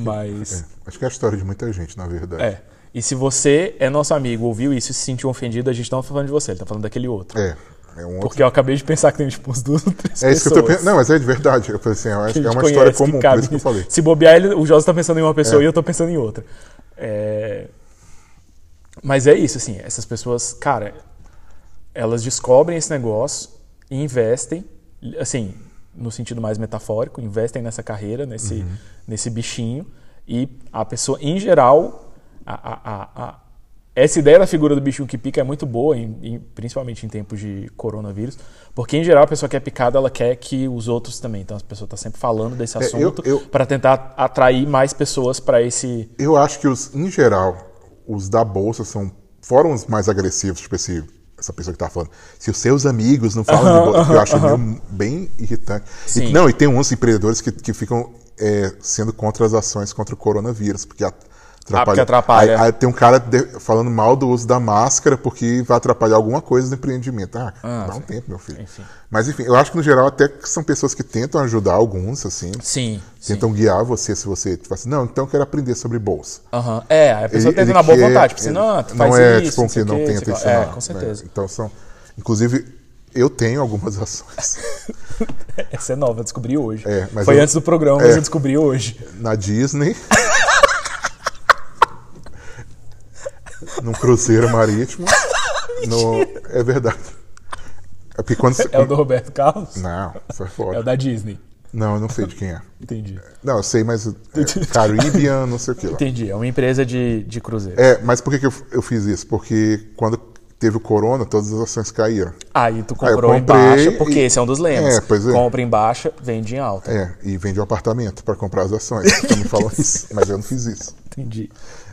Mas, É, acho que é a história de muita gente, na verdade. é. E se você é nosso amigo, ouviu isso e se sentiu ofendido, a gente não está falando de você, ele está falando daquele outro. É, é um outro Porque eu acabei de pensar que tem tipo uns duas ou três É isso que eu pessoas. tô pensando. Não, mas é de verdade. Eu falei assim, acho que que é uma história conhece, comum, por isso que eu falei. Se bobear, ele, o Josa tá pensando em uma pessoa É. e eu tô pensando em outra. É, Mas é isso, assim, essas pessoas, cara, elas descobrem esse negócio e investem, assim, no sentido mais metafórico, investem nessa carreira, nesse, Uhum. nesse bichinho, e a pessoa, em geral, a- a- a- essa ideia da figura do bichinho que pica é muito boa, em- em- principalmente em tempos de coronavírus, porque em geral a pessoa que é picada ela quer que os outros também. Então a pessoa está sempre falando desse É, assunto eu- para tentar atrair mais pessoas para esse. Eu acho que os, em geral, os da bolsa são fora os mais agressivos, tipo esse, essa pessoa que tá falando. Se os seus amigos não falam de bolsa, que eu acho bem irritante. E, não, e tem uns empreendedores que, que ficam é, sendo contra as ações contra o coronavírus, porque a- atrapalha. Ah, porque atrapalha. Aí, aí tem um cara de- falando mal do uso da máscara porque vai atrapalhar alguma coisa no empreendimento. Ah, Ah, dá um sim. tempo, meu filho. Enfim. Mas enfim, eu acho que no geral até que são pessoas que tentam ajudar alguns, assim. Sim. sim. Tentam guiar você se você tipo assim, não, então eu quero aprender sobre bolsa. Aham. É, a pessoa Ele- tenta na boa vontade, tipo assim, não, tu não faz é isso, tipo um que não tenta lá. ensinar. É, com né? certeza. Então são, inclusive eu tenho algumas ações Essa é nova, eu descobri hoje. É, Foi eu- antes do programa, mas é. eu descobri hoje. na Disney, num cruzeiro marítimo, no é verdade. É porque quando É o do Roberto Carlos? não, isso é É o da Disney. Não, eu não sei de quem é. Entendi. Não, eu sei, mas é, Caribbean, não sei o que lá. Entendi. É uma empresa de, de cruzeiro. É, mas por que, que eu, eu fiz isso? Porque quando teve o corona, todas as ações caíram. Aí tu Aí comprou em comprei baixa, porque e- esse é um dos lemas. É, pois é. Compra em baixa, vende em alta. É, e vende um apartamento para comprar as ações. Me falam isso, mas eu não fiz isso. Entendi.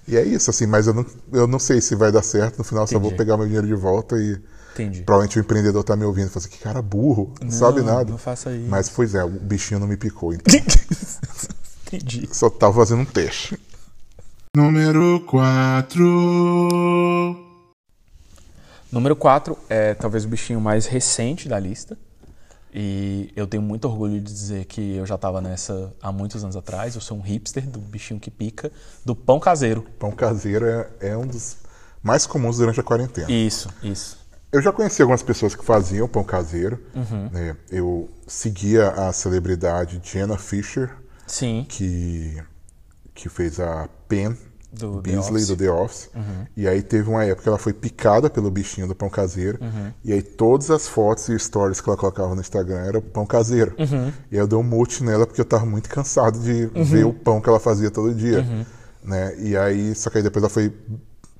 E é isso, assim, mas eu não, eu não sei se vai dar certo. No final, eu só vou Entendi. pegar meu dinheiro de volta e Entendi. provavelmente o empreendedor tá me ouvindo e fala assim, que cara burro, não, sabe nada. não faça isso. Mas, pois é, o bichinho não me picou, então Entendi. só tava fazendo um teste. Número 4. Número 4 é talvez o bichinho mais recente da lista. E eu tenho muito orgulho de dizer que eu já estava nessa há muitos anos atrás. Eu sou um hipster do bichinho que pica, do pão caseiro. Pão caseiro é, é um dos mais comuns durante a quarentena. Isso, isso. Eu já conheci algumas pessoas que faziam pão caseiro. Uhum. né? Eu seguia a celebridade Jenna Fisher, Sim. que, que fez a Pen Do The Beasley Office. do The Office. E aí teve uma época que ela foi picada pelo bichinho do pão caseiro. E aí todas as fotos e stories que ela colocava no Instagram era pão caseiro. E aí eu dei um mute nela porque eu tava muito cansado de ver o pão que ela fazia todo dia. Né? E aí, só que aí depois ela foi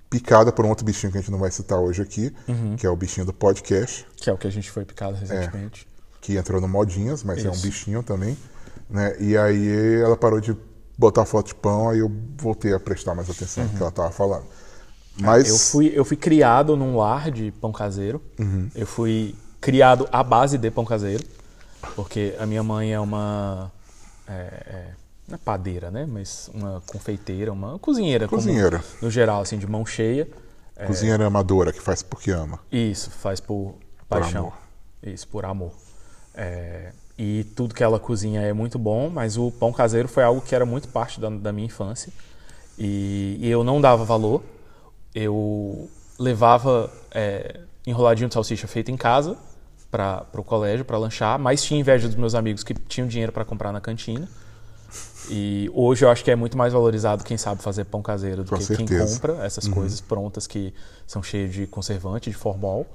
picada por um outro bichinho que a gente não vai citar hoje aqui, que é o bichinho do podcast Que é o que a gente foi picado recentemente. que entrou no Modinhas, mas é um Isso. bichinho também, né? E aí ela parou de botar foto de pão, aí eu voltei a prestar mais atenção no que ela tava falando. Mas Uhum. Eu fui, eu fui criado num lar de pão caseiro. Eu fui criado à base de pão caseiro. Porque a minha mãe é uma. É, é, não é padeira, né? Mas uma confeiteira, uma cozinheira. como- Cozinheira. no geral, assim, de mão cheia. É, cozinheira amadora que faz porque ama. Isso, faz por, paixão. amor. Isso, por amor. É, e tudo que ela cozinha é muito bom, mas o pão caseiro foi algo que era muito parte da, da minha infância. E, e eu não dava valor. Eu levava é, enroladinho de salsicha feito em casa para o colégio, para lanchar, mas tinha inveja dos meus amigos que tinham dinheiro para comprar na cantina. E hoje eu acho que é muito mais valorizado quem sabe fazer pão caseiro do Com que certeza. quem compra essas coisas prontas que são cheias de conservante, de formol.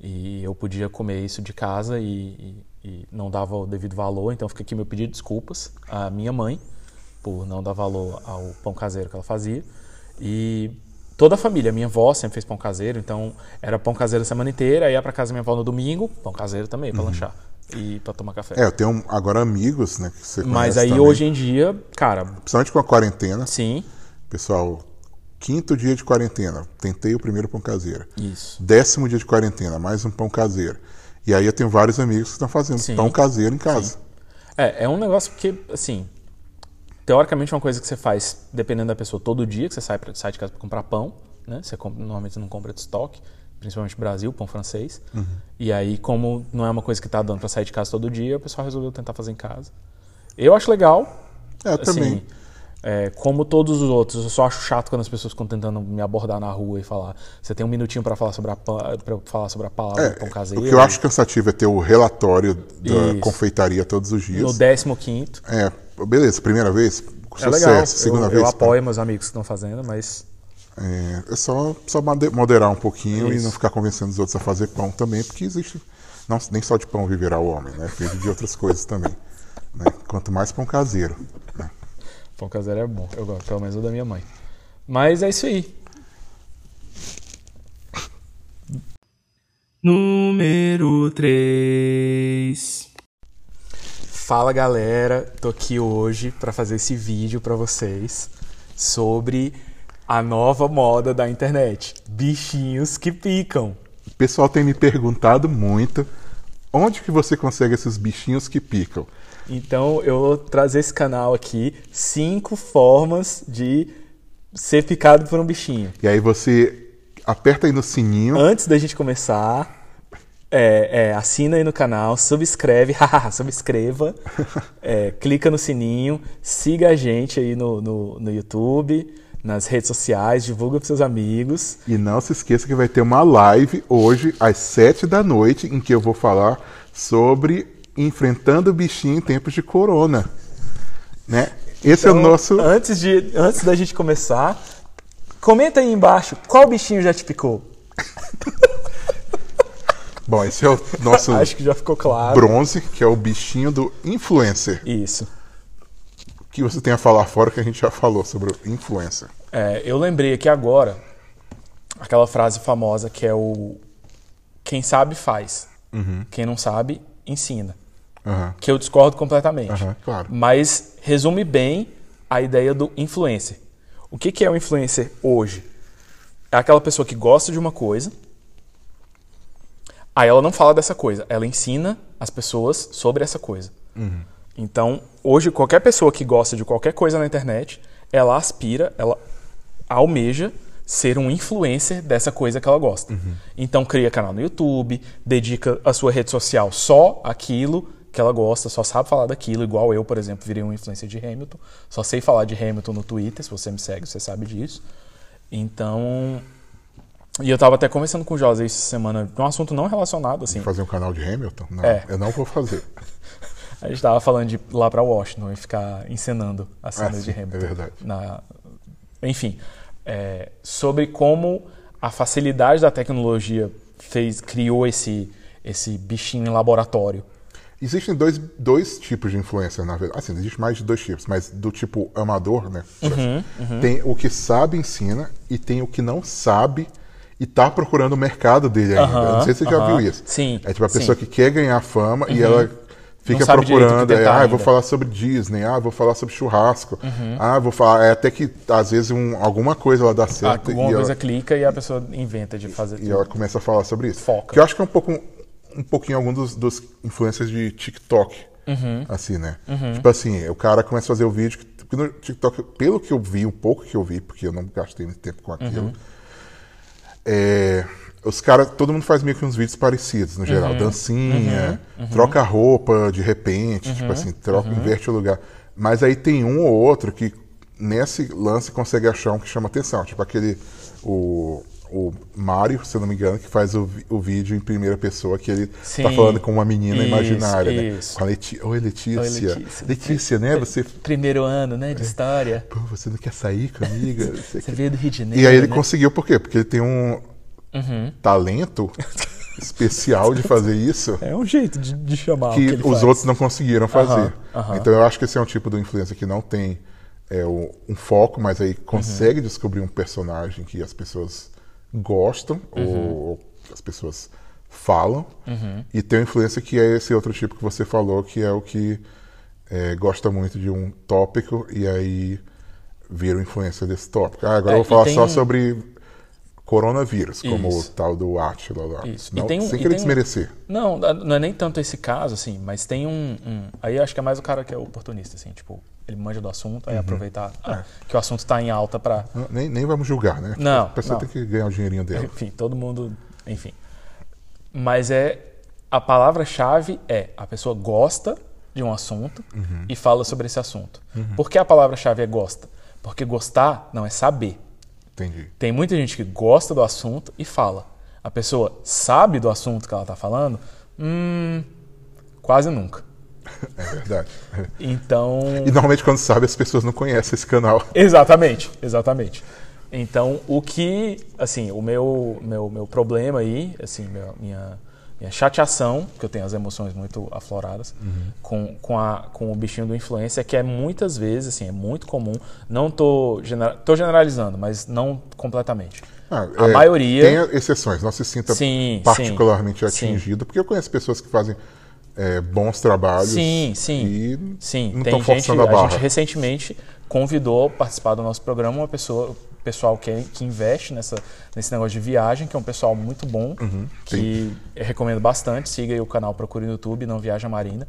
E eu podia comer isso de casa e, e- e não dava o devido valor, então fica aqui meu pedido de desculpas à minha mãe por não dar valor ao pão caseiro que ela fazia. E toda a família, minha avó sempre fez pão caseiro, então era pão caseiro a semana inteira, ia pra casa da minha avó no domingo, pão caseiro também, pra lanchar e pra tomar café. É, eu tenho agora amigos, né? Que você Mas aí também. hoje em dia, cara, Principalmente com a quarentena. sim, Pessoal, quinto dia de quarentena, tentei o primeiro pão caseiro. isso. Décimo dia de quarentena, mais um pão caseiro. E aí eu tenho vários amigos que estão fazendo Sim. pão caseiro em casa. É, é um negócio que, assim, teoricamente é uma coisa que você faz, dependendo da pessoa, todo dia, que você sai, pra, sai de casa para comprar pão, né? Você compra- normalmente não compra de estoque, principalmente no Brasil, pão francês. E aí, como não é uma coisa que tá dando para sair de casa todo dia, o pessoal resolveu tentar fazer em casa. Eu acho legal. É, eu também. É, como todos os outros, eu só acho chato quando as pessoas ficam tentando me abordar na rua e falar. Você tem um minutinho para falar sobre a pa- pra eu falar sobre a palavra É, pão caseiro. o que eu acho cansativo é ter o relatório da Isso. confeitaria todos os dias. no 15 É, beleza, primeira vez, É sucesso. legal. Segunda eu, vez, eu tá. apoio meus amigos que estão fazendo, mas É, é só, só mode- moderar um pouquinho e Isso. não ficar convencendo os outros a fazer pão também, porque existe. Não, nem só de pão viverá o homem, né? Vive de outras coisas também. né? Quanto mais pão caseiro. né? Pão caseiro é bom. Eu gosto, pelo menos o da minha mãe. Mas é isso aí. Número 3. Fala galera, tô aqui hoje para fazer esse vídeo para vocês sobre a nova moda da internet, bichinhos que picam. O pessoal tem me perguntado muito onde que você consegue esses bichinhos que picam. Então eu vou trazer esse canal aqui, cinco formas de ser picado por um bichinho. E aí você aperta aí no sininho. Antes da gente começar, é, é, assina aí no canal, subscreve, haha, subscreva, é, clica no sininho, siga a gente aí no, no, no YouTube, nas redes sociais, divulga para seus amigos. E não se esqueça que vai ter uma live hoje às 7 da noite em que eu vou falar sobre enfrentando o bichinho em tempos de corona. Né? Esse é o Então, nosso. Antes, de, antes da gente começar, comenta aí embaixo qual bichinho já te picou. Bom, esse é o nosso Acho que já ficou claro. bronze, que é o bichinho do influencer. Isso. O que você tem a falar fora que a gente já falou sobre o influencer? É, eu lembrei aqui agora aquela frase famosa que é o quem sabe faz, quem não sabe ensina. Aham. Que eu discordo completamente. Aham, claro. Mas resume bem a ideia do influencer. O que, que é o influencer hoje? É aquela pessoa que gosta de uma coisa, aí ela não fala dessa coisa, ela ensina as pessoas sobre essa coisa. Então, hoje, qualquer pessoa que gosta de qualquer coisa na internet, ela aspira, ela almeja ser um influencer dessa coisa que ela gosta. Então, cria canal no YouTube, dedica a sua rede social só aquilo que ela gosta, só sabe falar daquilo, igual eu, por exemplo, virei um influencer de Hamilton, só sei falar de Hamilton no Twitter, se você me segue, você sabe disso. Então, e eu tava até conversando com o José essa semana um assunto não relacionado, assim. Fazer um canal de Hamilton? Não, É. eu não vou fazer. A gente tava falando de ir lá pra Washington e ficar encenando as cenas Ah, de sim, Hamilton. é verdade. Na... Enfim, é, sobre como a facilidade da tecnologia fez, criou esse, esse bichinho em laboratório. Existem dois, dois tipos de influencer, na verdade. Assim, existe mais de dois tipos, mas do tipo amador, né? Uhum, Tem o que sabe ensina e tem o que não sabe e tá procurando o mercado dele ainda. Aham, não sei se você já viu isso. Sim, É tipo a pessoa sim. Uhum. que quer ganhar fama e ela fica procurando. É, ah, eu vou falar sobre Disney, ah, vou falar sobre churrasco. Uhum. Ah, vou falar. É até que às vezes um, alguma coisa ela dá certo Alguma e, coisa ela, clica e a pessoa inventa de fazer e tudo. ela começa a falar sobre isso. Foca. Que eu acho que é um pouco um pouquinho algum dos, dos influencers de TikTok. Assim, né? Tipo assim, o cara começa a fazer o vídeo. que- porque no TikTok, pelo que eu vi, um pouco que eu vi, porque eu não gastei muito tempo com aquilo. é, os caras, todo mundo faz meio que uns vídeos parecidos, no geral. Uhum. Dancinha, troca roupa de repente, Uhum. tipo assim, troca, inverte o lugar. Mas aí tem um ou outro que nesse lance consegue achar um que chama atenção. Tipo aquele. O, o Mário, se eu não me engano, que faz o, o vídeo em primeira pessoa, que ele tá Sim. falando com uma menina Isso, imaginária, né? isso. Com a Leti... Oi, Letícia. Oi, Letícia. Letícia, né? Você. Primeiro ano, né, de história. Pô, você não quer sair comigo? Você quê. veio do Rio de Janeiro. E aí ele né? conseguiu por quê? Porque ele tem um Uhum. talento especial de fazer isso É um jeito de, de chamar o que que ele os faz. outros não conseguiram fazer. Aham, aham. Então eu acho que esse é um tipo de influência que não tem é, um foco, mas aí consegue descobrir um personagem que as pessoas gostam Uhum. ou as pessoas falam. E tem uma influência que é esse outro tipo que você falou, que é o que é, gosta muito de um tópico e aí vira influência desse tópico. Ah, agora É, eu vou falar tem só sobre coronavírus, como Isso. o tal do Átila lá. Isso. Não, tem um- sem querer tem desmerecer. Não, não é nem tanto esse caso, assim, mas tem um, um- Aí acho que é mais o cara que é oportunista, assim, tipo, ele manja do assunto, Uhum. aí aproveitar ah, que o assunto tá em alta. Não, Nem, nem vamos julgar, né? Não, A pessoa não. tem que ganhar o dinheirinho dela. Enfim, todo mundo. Enfim. Mas é. A palavra-chave é a pessoa gosta de um assunto Uhum. e fala sobre esse assunto. Por que a palavra-chave é gosta? Porque gostar não é saber. Entendi. Tem muita gente que gosta do assunto e fala. A pessoa sabe do assunto que ela está falando? Hum, quase nunca. É verdade. Então. E normalmente quando sabe as pessoas não conhecem esse canal. Exatamente, exatamente. Então, o que, assim, o meu, meu, meu problema aí, assim, minha, minha chateação, que eu tenho as emoções muito afloradas, com, com, a, com o bichinho do influencer, é que é muitas vezes, assim, é muito comum, não tô, genera tô generalizando, mas não completamente. Ah, a é, maioria... Tem exceções, não se sinta Sim, particularmente sim, atingido, porque eu conheço pessoas que fazem é, bons trabalhos Sim, sim. e Sim, não tem estão gente, forçando a a barra. gente recentemente convidou a participar do nosso programa uma pessoa, pessoal que, que investe nessa, nesse negócio de viagem, que é um pessoal muito bom, Uhum, que eu recomendo bastante. Siga aí o canal, procure no YouTube, Não Viaja Marina.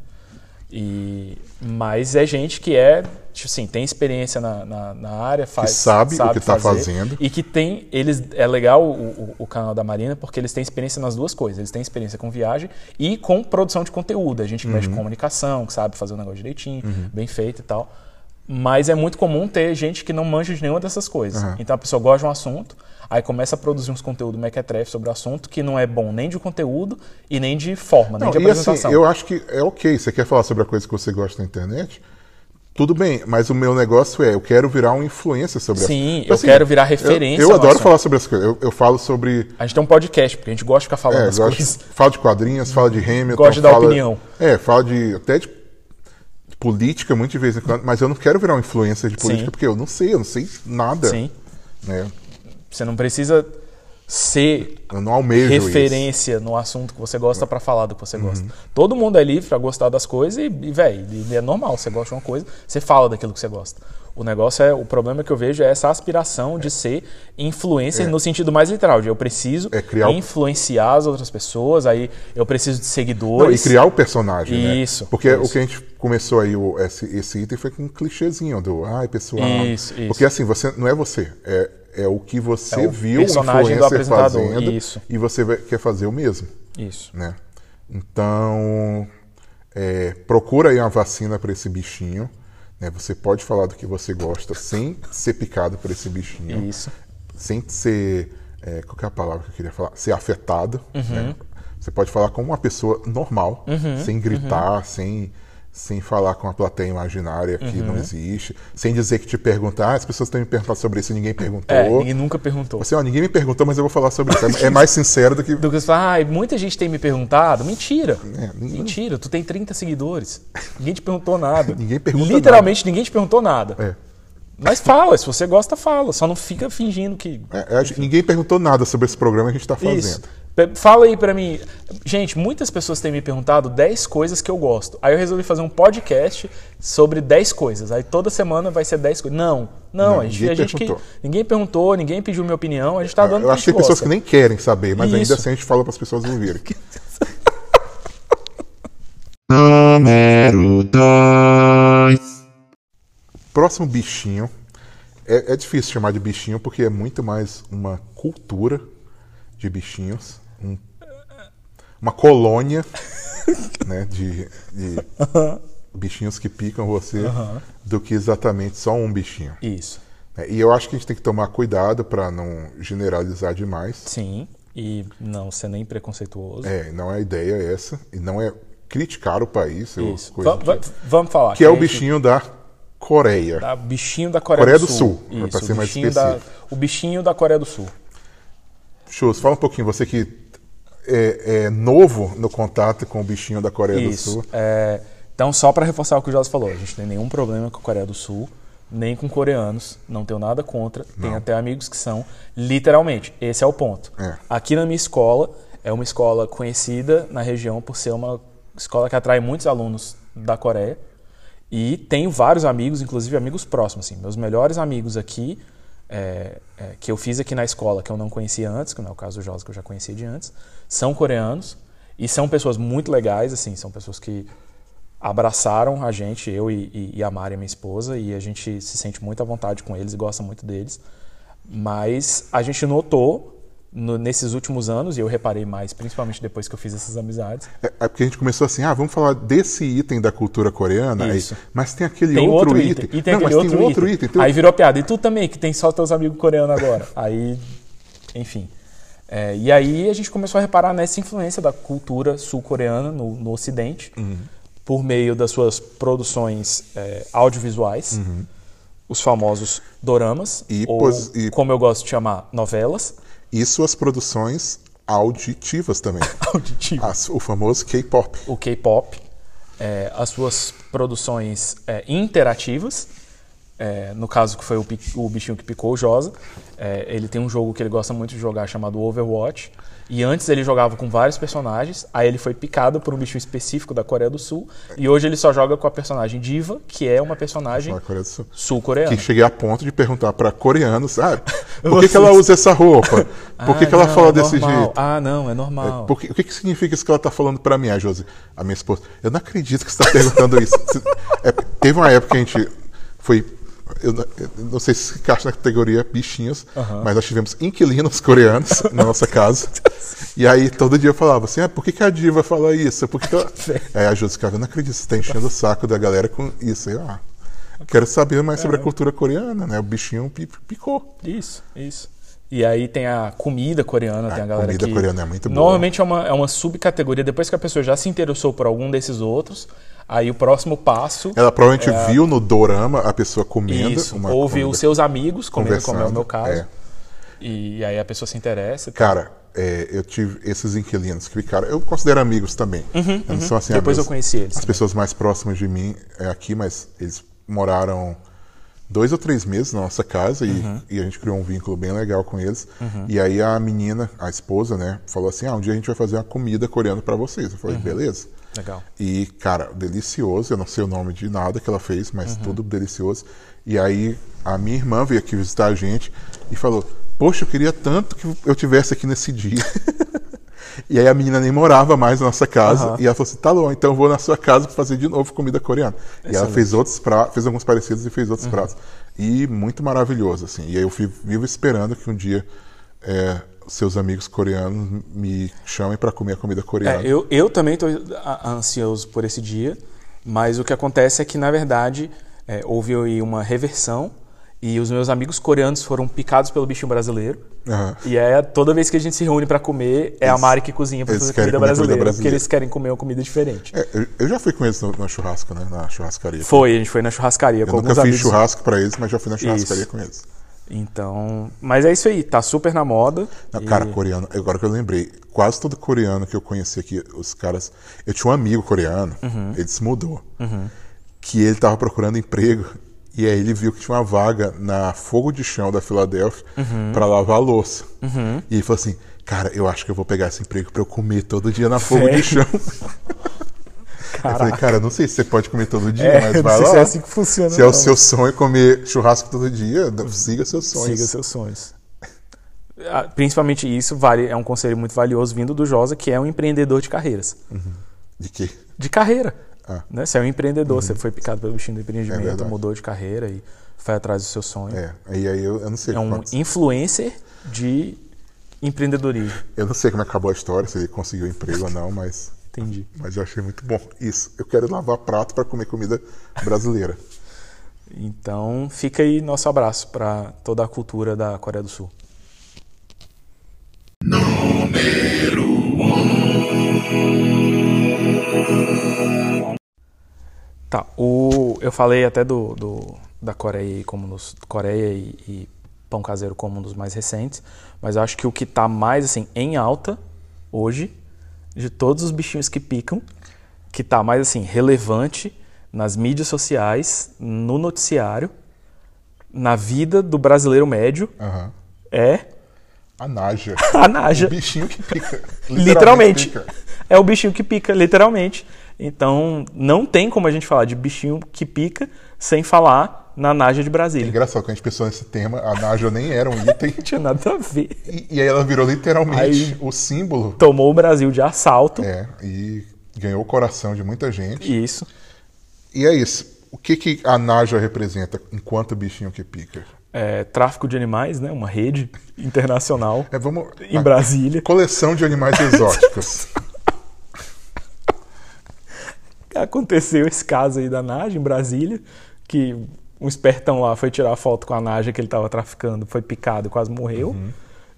E, mas é gente que é, tipo assim, tem experiência na, na, na área, faz, sabe o que tá fazer, fazendo. E que tem, eles, é legal o, o, canal da Marina, porque eles têm experiência nas duas coisas. Eles têm experiência com viagem e com produção de conteúdo. A gente que Uhum. mexe com comunicação, que sabe fazer o negócio direitinho, bem feito e tal. Mas é muito comum ter gente que não manja de nenhuma dessas coisas. Uhum. Então a pessoa gosta de um assunto, aí começa a produzir uns conteúdos mequetrefe sobre o assunto, que não é bom nem de conteúdo e nem de forma, nem Não, de e assim, apresentação. eu acho que é ok. Você quer falar sobre a coisa que você gosta na internet? Tudo bem, mas o meu negócio é, eu quero virar um influencer sobre Sim, as- eu quero virar referência Eu, eu adoro assunto. falar sobre as coisas. Eu, eu falo sobre. A gente tem um podcast, porque a gente gosta de ficar falando É, das gosto, coisas. falo de quadrinhos, falo de Hamilton. Gosto de dar falo- opinião. É, falo de até de política muito de vez em quando, mas eu não quero virar um influencer de política Sim. porque eu não sei, eu não sei nada. Sim. Né? Você não precisa ser referência no assunto que você gosta pra falar do que você gosta. Uhum. Todo mundo é livre pra gostar das coisas e, e velho, é normal. Você gosta de uma coisa, você fala daquilo que você gosta. O negócio é, o problema que eu vejo é essa aspiração de ser influencer no sentido mais literal, de eu preciso É criar o- influenciar as outras pessoas, aí eu preciso de Não, e seguidores. criar o personagem, né? Isso, Porque isso. o que a gente começou aí, o, esse, esse item foi com um clichêzinho do ai, pessoal. Isso, isso. Porque assim, você não é você, é, é o que você É o viu o personagem do influencer apresentador, fazendo isso. e você vai- quer fazer o mesmo, Isso. né? Então, é, procura aí uma vacina para esse bichinho, né? Você pode falar do que você gosta sem ser picado por esse bichinho Isso. sem ser. é, qual que é a palavra que eu queria falar? Ser afetado. Uhum. né? Você pode falar como uma pessoa normal, sem gritar, sem, sem falar com a plateia imaginária que Uhum. não existe, sem dizer que te perguntar. Ah, as pessoas têm me perguntado sobre isso e ninguém perguntou. É, ninguém nunca perguntou. Você, ó, ninguém me perguntou, mas eu vou falar sobre isso. É é mais sincero do que. Do que você fala, ah, muita gente tem me perguntado. Mentira. É, ninguém- Mentira, tu tem 30 seguidores. Ninguém te perguntou nada. Ninguém pergunta Literalmente ninguém te perguntou nada. É. Mas fala, se você gosta, fala. Só não fica fingindo que. É, é, ninguém perguntou nada sobre esse programa que a gente está fazendo. Isso. Fala aí pra mim. Gente, muitas pessoas têm me perguntado 10 coisas que eu gosto. Aí eu resolvi fazer um podcast sobre 10 coisas. Aí toda semana vai ser 10 coisas. Não, não, Não, a gente, ninguém a gente que. perguntou. Ninguém perguntou, ninguém pediu minha opinião, a gente tá dando o Eu que acho que tem pessoas gosta. que nem querem saber, mas ainda Isso. assim a gente fala para as pessoas ouvirem. Número 2. Próximo bichinho. É, é difícil chamar de bichinho porque é muito mais uma cultura de bichinhos, um- uma colônia né, de, de bichinhos que picam você, do que exatamente só um bichinho. Isso. né? E eu acho que a gente tem que tomar cuidado para não generalizar demais. Sim. E não ser nem preconceituoso. É, não é a ideia essa, e não é criticar o país, Isso. va- tipo. vamos falar. que é o a gente- bichinho da Coreia. Da bichinho da Coreia, Coreia do do Sul. Sul, ser o, mais bichinho da, específico. o bichinho da Coreia do Sul. Chus, fala um pouquinho, você que é, é novo no contato com o bichinho da Coreia do Isso. Sul. É, então, só para reforçar o que o Jorge falou, a gente não tem nenhum problema com a Coreia do Sul, nem com coreanos, não tenho nada contra. Tem até amigos que são, literalmente, esse é o ponto. É. Aqui na minha escola, é uma escola conhecida na região por ser uma escola que atrai muitos alunos da Coreia. E tenho vários amigos, inclusive amigos próximos. Assim, meus melhores amigos aqui, é, é, que eu fiz aqui na escola, que eu não conhecia antes, que não é o caso do Josa, que eu já conhecia de antes, são coreanos. E são pessoas muito legais, assim, são pessoas que abraçaram a gente, eu e, e- e a Mari, minha esposa, e a gente se sente muito à vontade com eles e gosta muito deles. Mas a gente notou no- nesses últimos anos, e eu reparei mais, principalmente depois que eu fiz essas amizades, É, é porque a gente começou assim, ah, vamos falar desse item da cultura coreana, aí- Isso. mas tem aquele tem outro, outro item. item. E tem não, aquele outro, tem outro item. item. tem Aí virou piada. E tu também, que tem só teus amigos coreanos agora. Aí, enfim. É, e aí a gente começou a reparar nessa influência da cultura sul-coreana no, no Ocidente, Uhum. por meio das suas produções é, audiovisuais, os famosos doramas, Uhum. E ou, e- como eu gosto de chamar, novelas. E suas produções auditivas também. auditivas. As- o famoso K-pop. o K-pop, é, as suas produções é, interativas. é, no caso que foi o, o bichinho que picou o Josa, é, ele tem um jogo que ele gosta muito de jogar chamado Overwatch. E antes ele jogava com vários personagens, aí ele foi picado por um bichinho específico da Coreia do Sul. E hoje ele só joga com a personagem Diva, que é uma personagem Sul. sul-coreana. Que cheguei a ponto de perguntar para coreanos, ah, por que, que ela usa essa roupa? Por que, Ah, que ela não, fala é desse jeito? Ah, não, é normal. Por que- o que, que significa isso que ela tá falando pra mim, a Josi? A minha esposa. Eu não acredito que você tá perguntando isso. É, teve uma época que a gente foi. Eu, não- eu não sei se encaixa na categoria bichinhos, mas nós tivemos inquilinos coreanos na nossa casa. E aí todo dia eu falava assim: ah, por que, que a diva fala isso? Por que que ela... Aí a Josi ficava, eu não acredito, você tá enchendo o saco da galera com isso. Aí, eu, ah, quero saber mais sobre a cultura coreana, né? O bichinho pi- picou. Isso, isso. E aí tem a comida coreana, tem a galera comida que... coreana é muito boa. Normalmente é uma, é uma subcategoria, depois que a pessoa já se interessou por algum desses outros, aí o próximo passo... Ela provavelmente viu no dorama a pessoa comendo. É. Isso, uma os seus amigos comendo, como é o meu caso. é. E aí a pessoa se interessa. Cara, é, eu tive esses inquilinos que ficaram. Eu considero amigos também. Eu não sou assim, Uhum, Depois amigos- eu conheci eles As também. pessoas mais próximas de mim é aqui, mas eles moraram dois ou três meses na nossa casa e, Uhum. e a gente criou um vínculo bem legal com eles. E aí a menina, a esposa, né, falou assim: ah, um dia a gente vai fazer uma comida coreana pra vocês. Eu falei, Uhum. beleza. Legal. E, cara, delicioso. Eu não sei o nome de nada que ela fez, mas Uhum. tudo delicioso. E aí a minha irmã veio aqui visitar a gente e falou: Poxa, eu queria tanto que eu tivesse aqui nesse dia. e aí a menina nem morava mais na nossa casa. E ela falou assim: Tá bom, então eu vou na sua casa pra fazer de novo comida coreana. E ela fez outros pratos, fez alguns parecidos e fez outros Uhum. pratos. E muito maravilhoso, assim. E aí eu fi- vivo esperando que um dia. é, seus amigos coreanos me chamem pra comer a comida coreana. É, eu, eu também estou ansioso por esse dia, mas o que acontece é que, na verdade, é, houve aí uma reversão e os meus amigos coreanos foram picados pelo bichinho brasileiro. Aham. E é toda vez que a gente se reúne para comer, é a Eles- Mari que cozinha para eles fazer comida comer comida brasileira, porque brasileira. eles querem comer uma comida diferente. É, eu, eu já fui com eles no, no churrasco, né? Na churrascaria. Foi, a gente foi na churrascaria Eu com nunca alguns fiz amigos. churrasco pra eles, mas já fui na churrascaria Isso. com eles. Então, mas é isso aí, tá super na moda. Não, E- Cara, coreano, agora que eu lembrei, quase todo coreano que eu conheci aqui, os caras. Eu tinha um amigo coreano, Uhum. ele se mudou, que ele tava procurando emprego. E aí ele viu que tinha uma vaga na Fogo de Chão da Filadélfia Uhum. pra lavar a louça. E ele falou assim: Cara, eu acho que eu vou pegar esse emprego pra eu comer todo dia na Fogo de Sério? Chão. Eu falei, Caraca. cara, não sei se você pode comer todo dia, É, mas não vai lá. se é assim que funciona, Se é o não. seu sonho comer churrasco todo dia, siga seus sonhos. Siga seus sonhos. Ah, Principalmente isso vale, é um conselho muito valioso vindo do Josa, que é um empreendedor de carreiras. De quê? De carreira. Ah. Né? Você é um empreendedor, você foi picado pelo bichinho do empreendimento, verdade. mudou de carreira e foi atrás do seu sonho. É, aí, aí eu, eu não sei É um quantos- influencer de Empreendedorismo. Eu não sei como acabou a história, se ele conseguiu emprego ou não, mas, Entendi. mas eu achei muito bom. Isso, eu quero lavar prato para comer comida brasileira. Então, fica aí nosso abraço para toda a cultura da Coreia do Sul. Tá, o, eu falei até do, do- da Coreia como dos, Coreia e, e pão caseiro como um dos mais recentes, mas eu acho que o que tá mais assim em alta hoje de todos os bichinhos que picam, que tá mais assim relevante nas mídias sociais, no noticiário, na vida do brasileiro médio Aham. é A Naja. a Naja. O bichinho que pica. Literalmente. pica. É o bichinho que pica, literalmente. Então, não tem como a gente falar de bichinho que pica sem falar na Naja de É Brasília. engraçado que a gente pensou nesse tema, a Naja nem era um item. Não tinha nada a ver. E, e aí ela virou literalmente Aí- o símbolo. Tomou o Brasil de assalto. É, e ganhou o coração de muita gente. Isso. E é isso. O que, que a Naja representa enquanto bichinho que pica? É, tráfico de animais, né? Uma rede internacional É, vamos. em Brasília. Coleção de animais exóticos. Aconteceu esse caso aí da Naja em Brasília, que um espertão lá foi tirar foto com a Naja que ele estava traficando, foi picado e quase morreu. Uhum.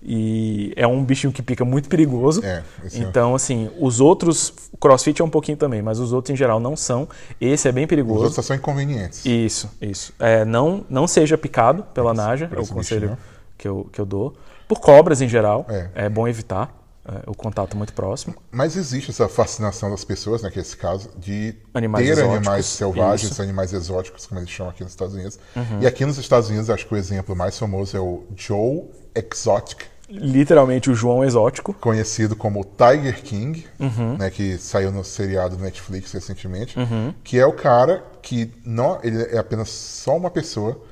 E é um bichinho que pica muito perigoso. É, é- então, assim, os outros. O crossfit é um pouquinho também, mas os outros em geral não são. Esse é bem Os perigoso. outros são inconvenientes. Isso, isso. É, não, não seja picado pela Naja, é o conselho bichinho. que eu, que eu dou. Por cobras em geral, É. é, bom evitar é, o contato muito próximo. Mas existe essa fascinação das pessoas, né, que é esse caso, de Animais ter exóticos, animais selvagens, isso. Uhum. animais exóticos, como eles chamam aqui nos Estados Unidos. E aqui nos Estados Unidos, acho que o exemplo mais famoso é o Joe Exotic, Literalmente o João Exótico. conhecido como Tiger King, Uhum. né, que saiu no seriado do Netflix recentemente, que é o cara que não, ele é apenas só uma pessoa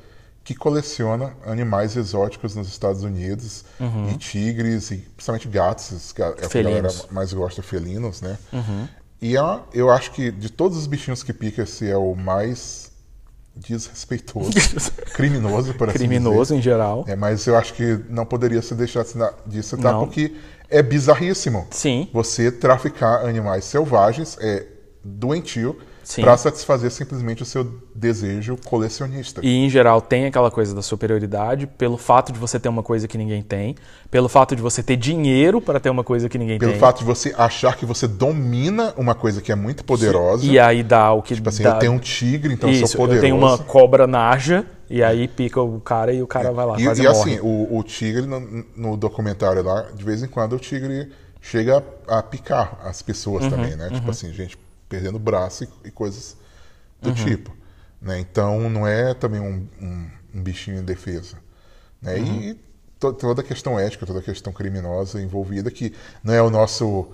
que coleciona animais exóticos nos Estados Unidos, e tigres, e principalmente gatos, os ga- é o que a galera Uhum. Uhum. mais gosta, felinos, né? E é eu acho que de todos os bichinhos que pica, esse é o mais desrespeitoso, criminoso, por assim dizer. Criminoso em geral. É, mas eu acho que não poderia se deixar de citar- Não. porque é bizarríssimo. Sim. Você traficar animais selvagens é doentio. Para satisfazer simplesmente o seu desejo colecionista. E em geral tem aquela coisa da superioridade pelo fato de você ter uma coisa que ninguém tem, pelo fato de você ter dinheiro para ter uma coisa que ninguém Pelo tem. fato de você achar que você domina uma coisa que é muito poderosa. E aí dá o que Tipo assim, dá... eu tenho um tigre, então eu Isso, sou poderoso. eu tenho uma cobra naja e aí pica o cara e o cara vai lá, E, e assim, o, o tigre, no, no documentário lá, de vez em quando o tigre chega a, a picar as pessoas Uhum, também, né? Tipo assim, gente perdendo o braço e, e coisas Uhum. do tipo. Né? Então não é também um, um, um bichinho indefeso. Né? Uhum. E to- toda a questão ética, toda a questão criminosa envolvida, que não é o nosso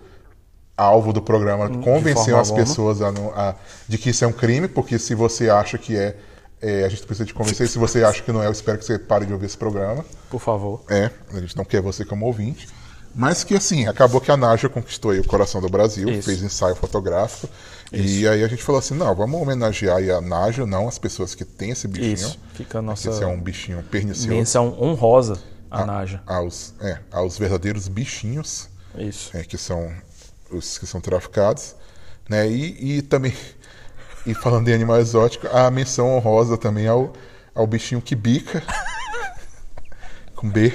alvo do programa convencer as alguma. pessoas a, a- de que isso é um crime, porque se você acha que é, é, a gente precisa te convencer. Se você acha que não é, eu espero que você pare de ouvir esse programa. Por favor. É, a gente não quer você como ouvinte. Mas que assim, acabou que a Naja conquistou o coração do Brasil, Isso. fez ensaio fotográfico. E aí a gente falou assim, não, vamos homenagear a Naja, não as pessoas que têm esse bichinho. Isso. Fica a nossa Esse é um bichinho pernicioso. menção honrosa à a- Naja. Aos, é, aos verdadeiros bichinhos Isso. é, que são os que são traficados, né? E, e também, e falando em animal exótico, a menção honrosa também ao, ao bichinho que bica, com B,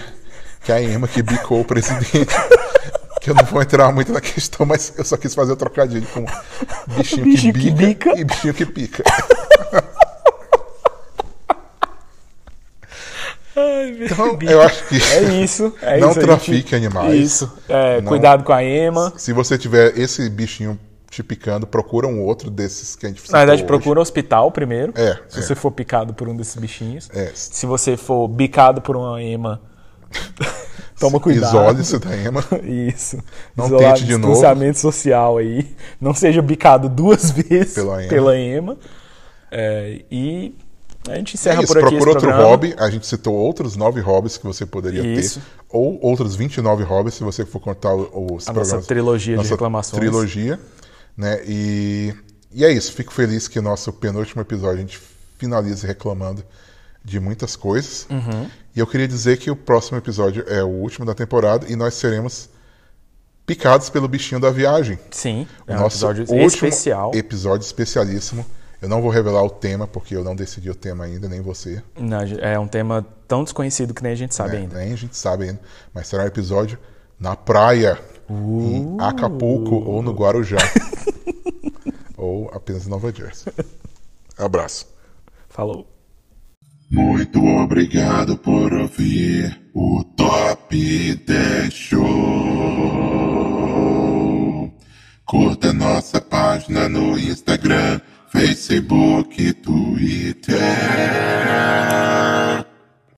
que é a Emma que bicou o presidente. Que eu não vou entrar muito na questão, mas eu só quis fazer o trocadilho com bichinho, Bichinho que, que bica bica. e bichinho que pica. Então, eu acho que É isso. É não isso, trafique gente- animais. Isso. É, Não- Cuidado com a Ema. Se você tiver esse bichinho te picando, procura um outro desses que a gente Na verdade, hoje. procura hospital primeiro. É, Se é. você for picado por um desses bichinhos. É. Se você for bicado por uma ema, toma cuidado. Isole-se da Ema. Isso. Não Isolar, tente de novo. distanciamento social aí. Não seja bicado duas vezes Pela ema. pela ema. É, e a gente encerra É isso, por aqui esse procura outro programa. hobby. A gente citou outros nove hobbies que você poderia Isso. ter. Ou outros 29 hobbies, se você for contar o- os A nossa programas. trilogia de nossa reclamações. trilogia. Né? E, e é isso. Fico feliz que nosso penúltimo episódio a gente finalize reclamando de muitas coisas. E eu queria dizer que o próximo episódio é o último da temporada e nós seremos picados pelo bichinho da viagem. Sim, O é um nosso episódio especial. episódio especialíssimo. Eu não vou revelar o tema porque eu não decidi o tema ainda, nem você. Não, é um tema tão desconhecido que nem a gente sabe É, ainda. Nem a gente sabe ainda. Mas será um episódio na praia, Uh. em Acapulco ou no Guarujá. ou apenas em Nova Jersey. Abraço. Falou. Muito obrigado por ouvir o Top 10 Show. Curta nossa página no Instagram, Facebook, Twitter.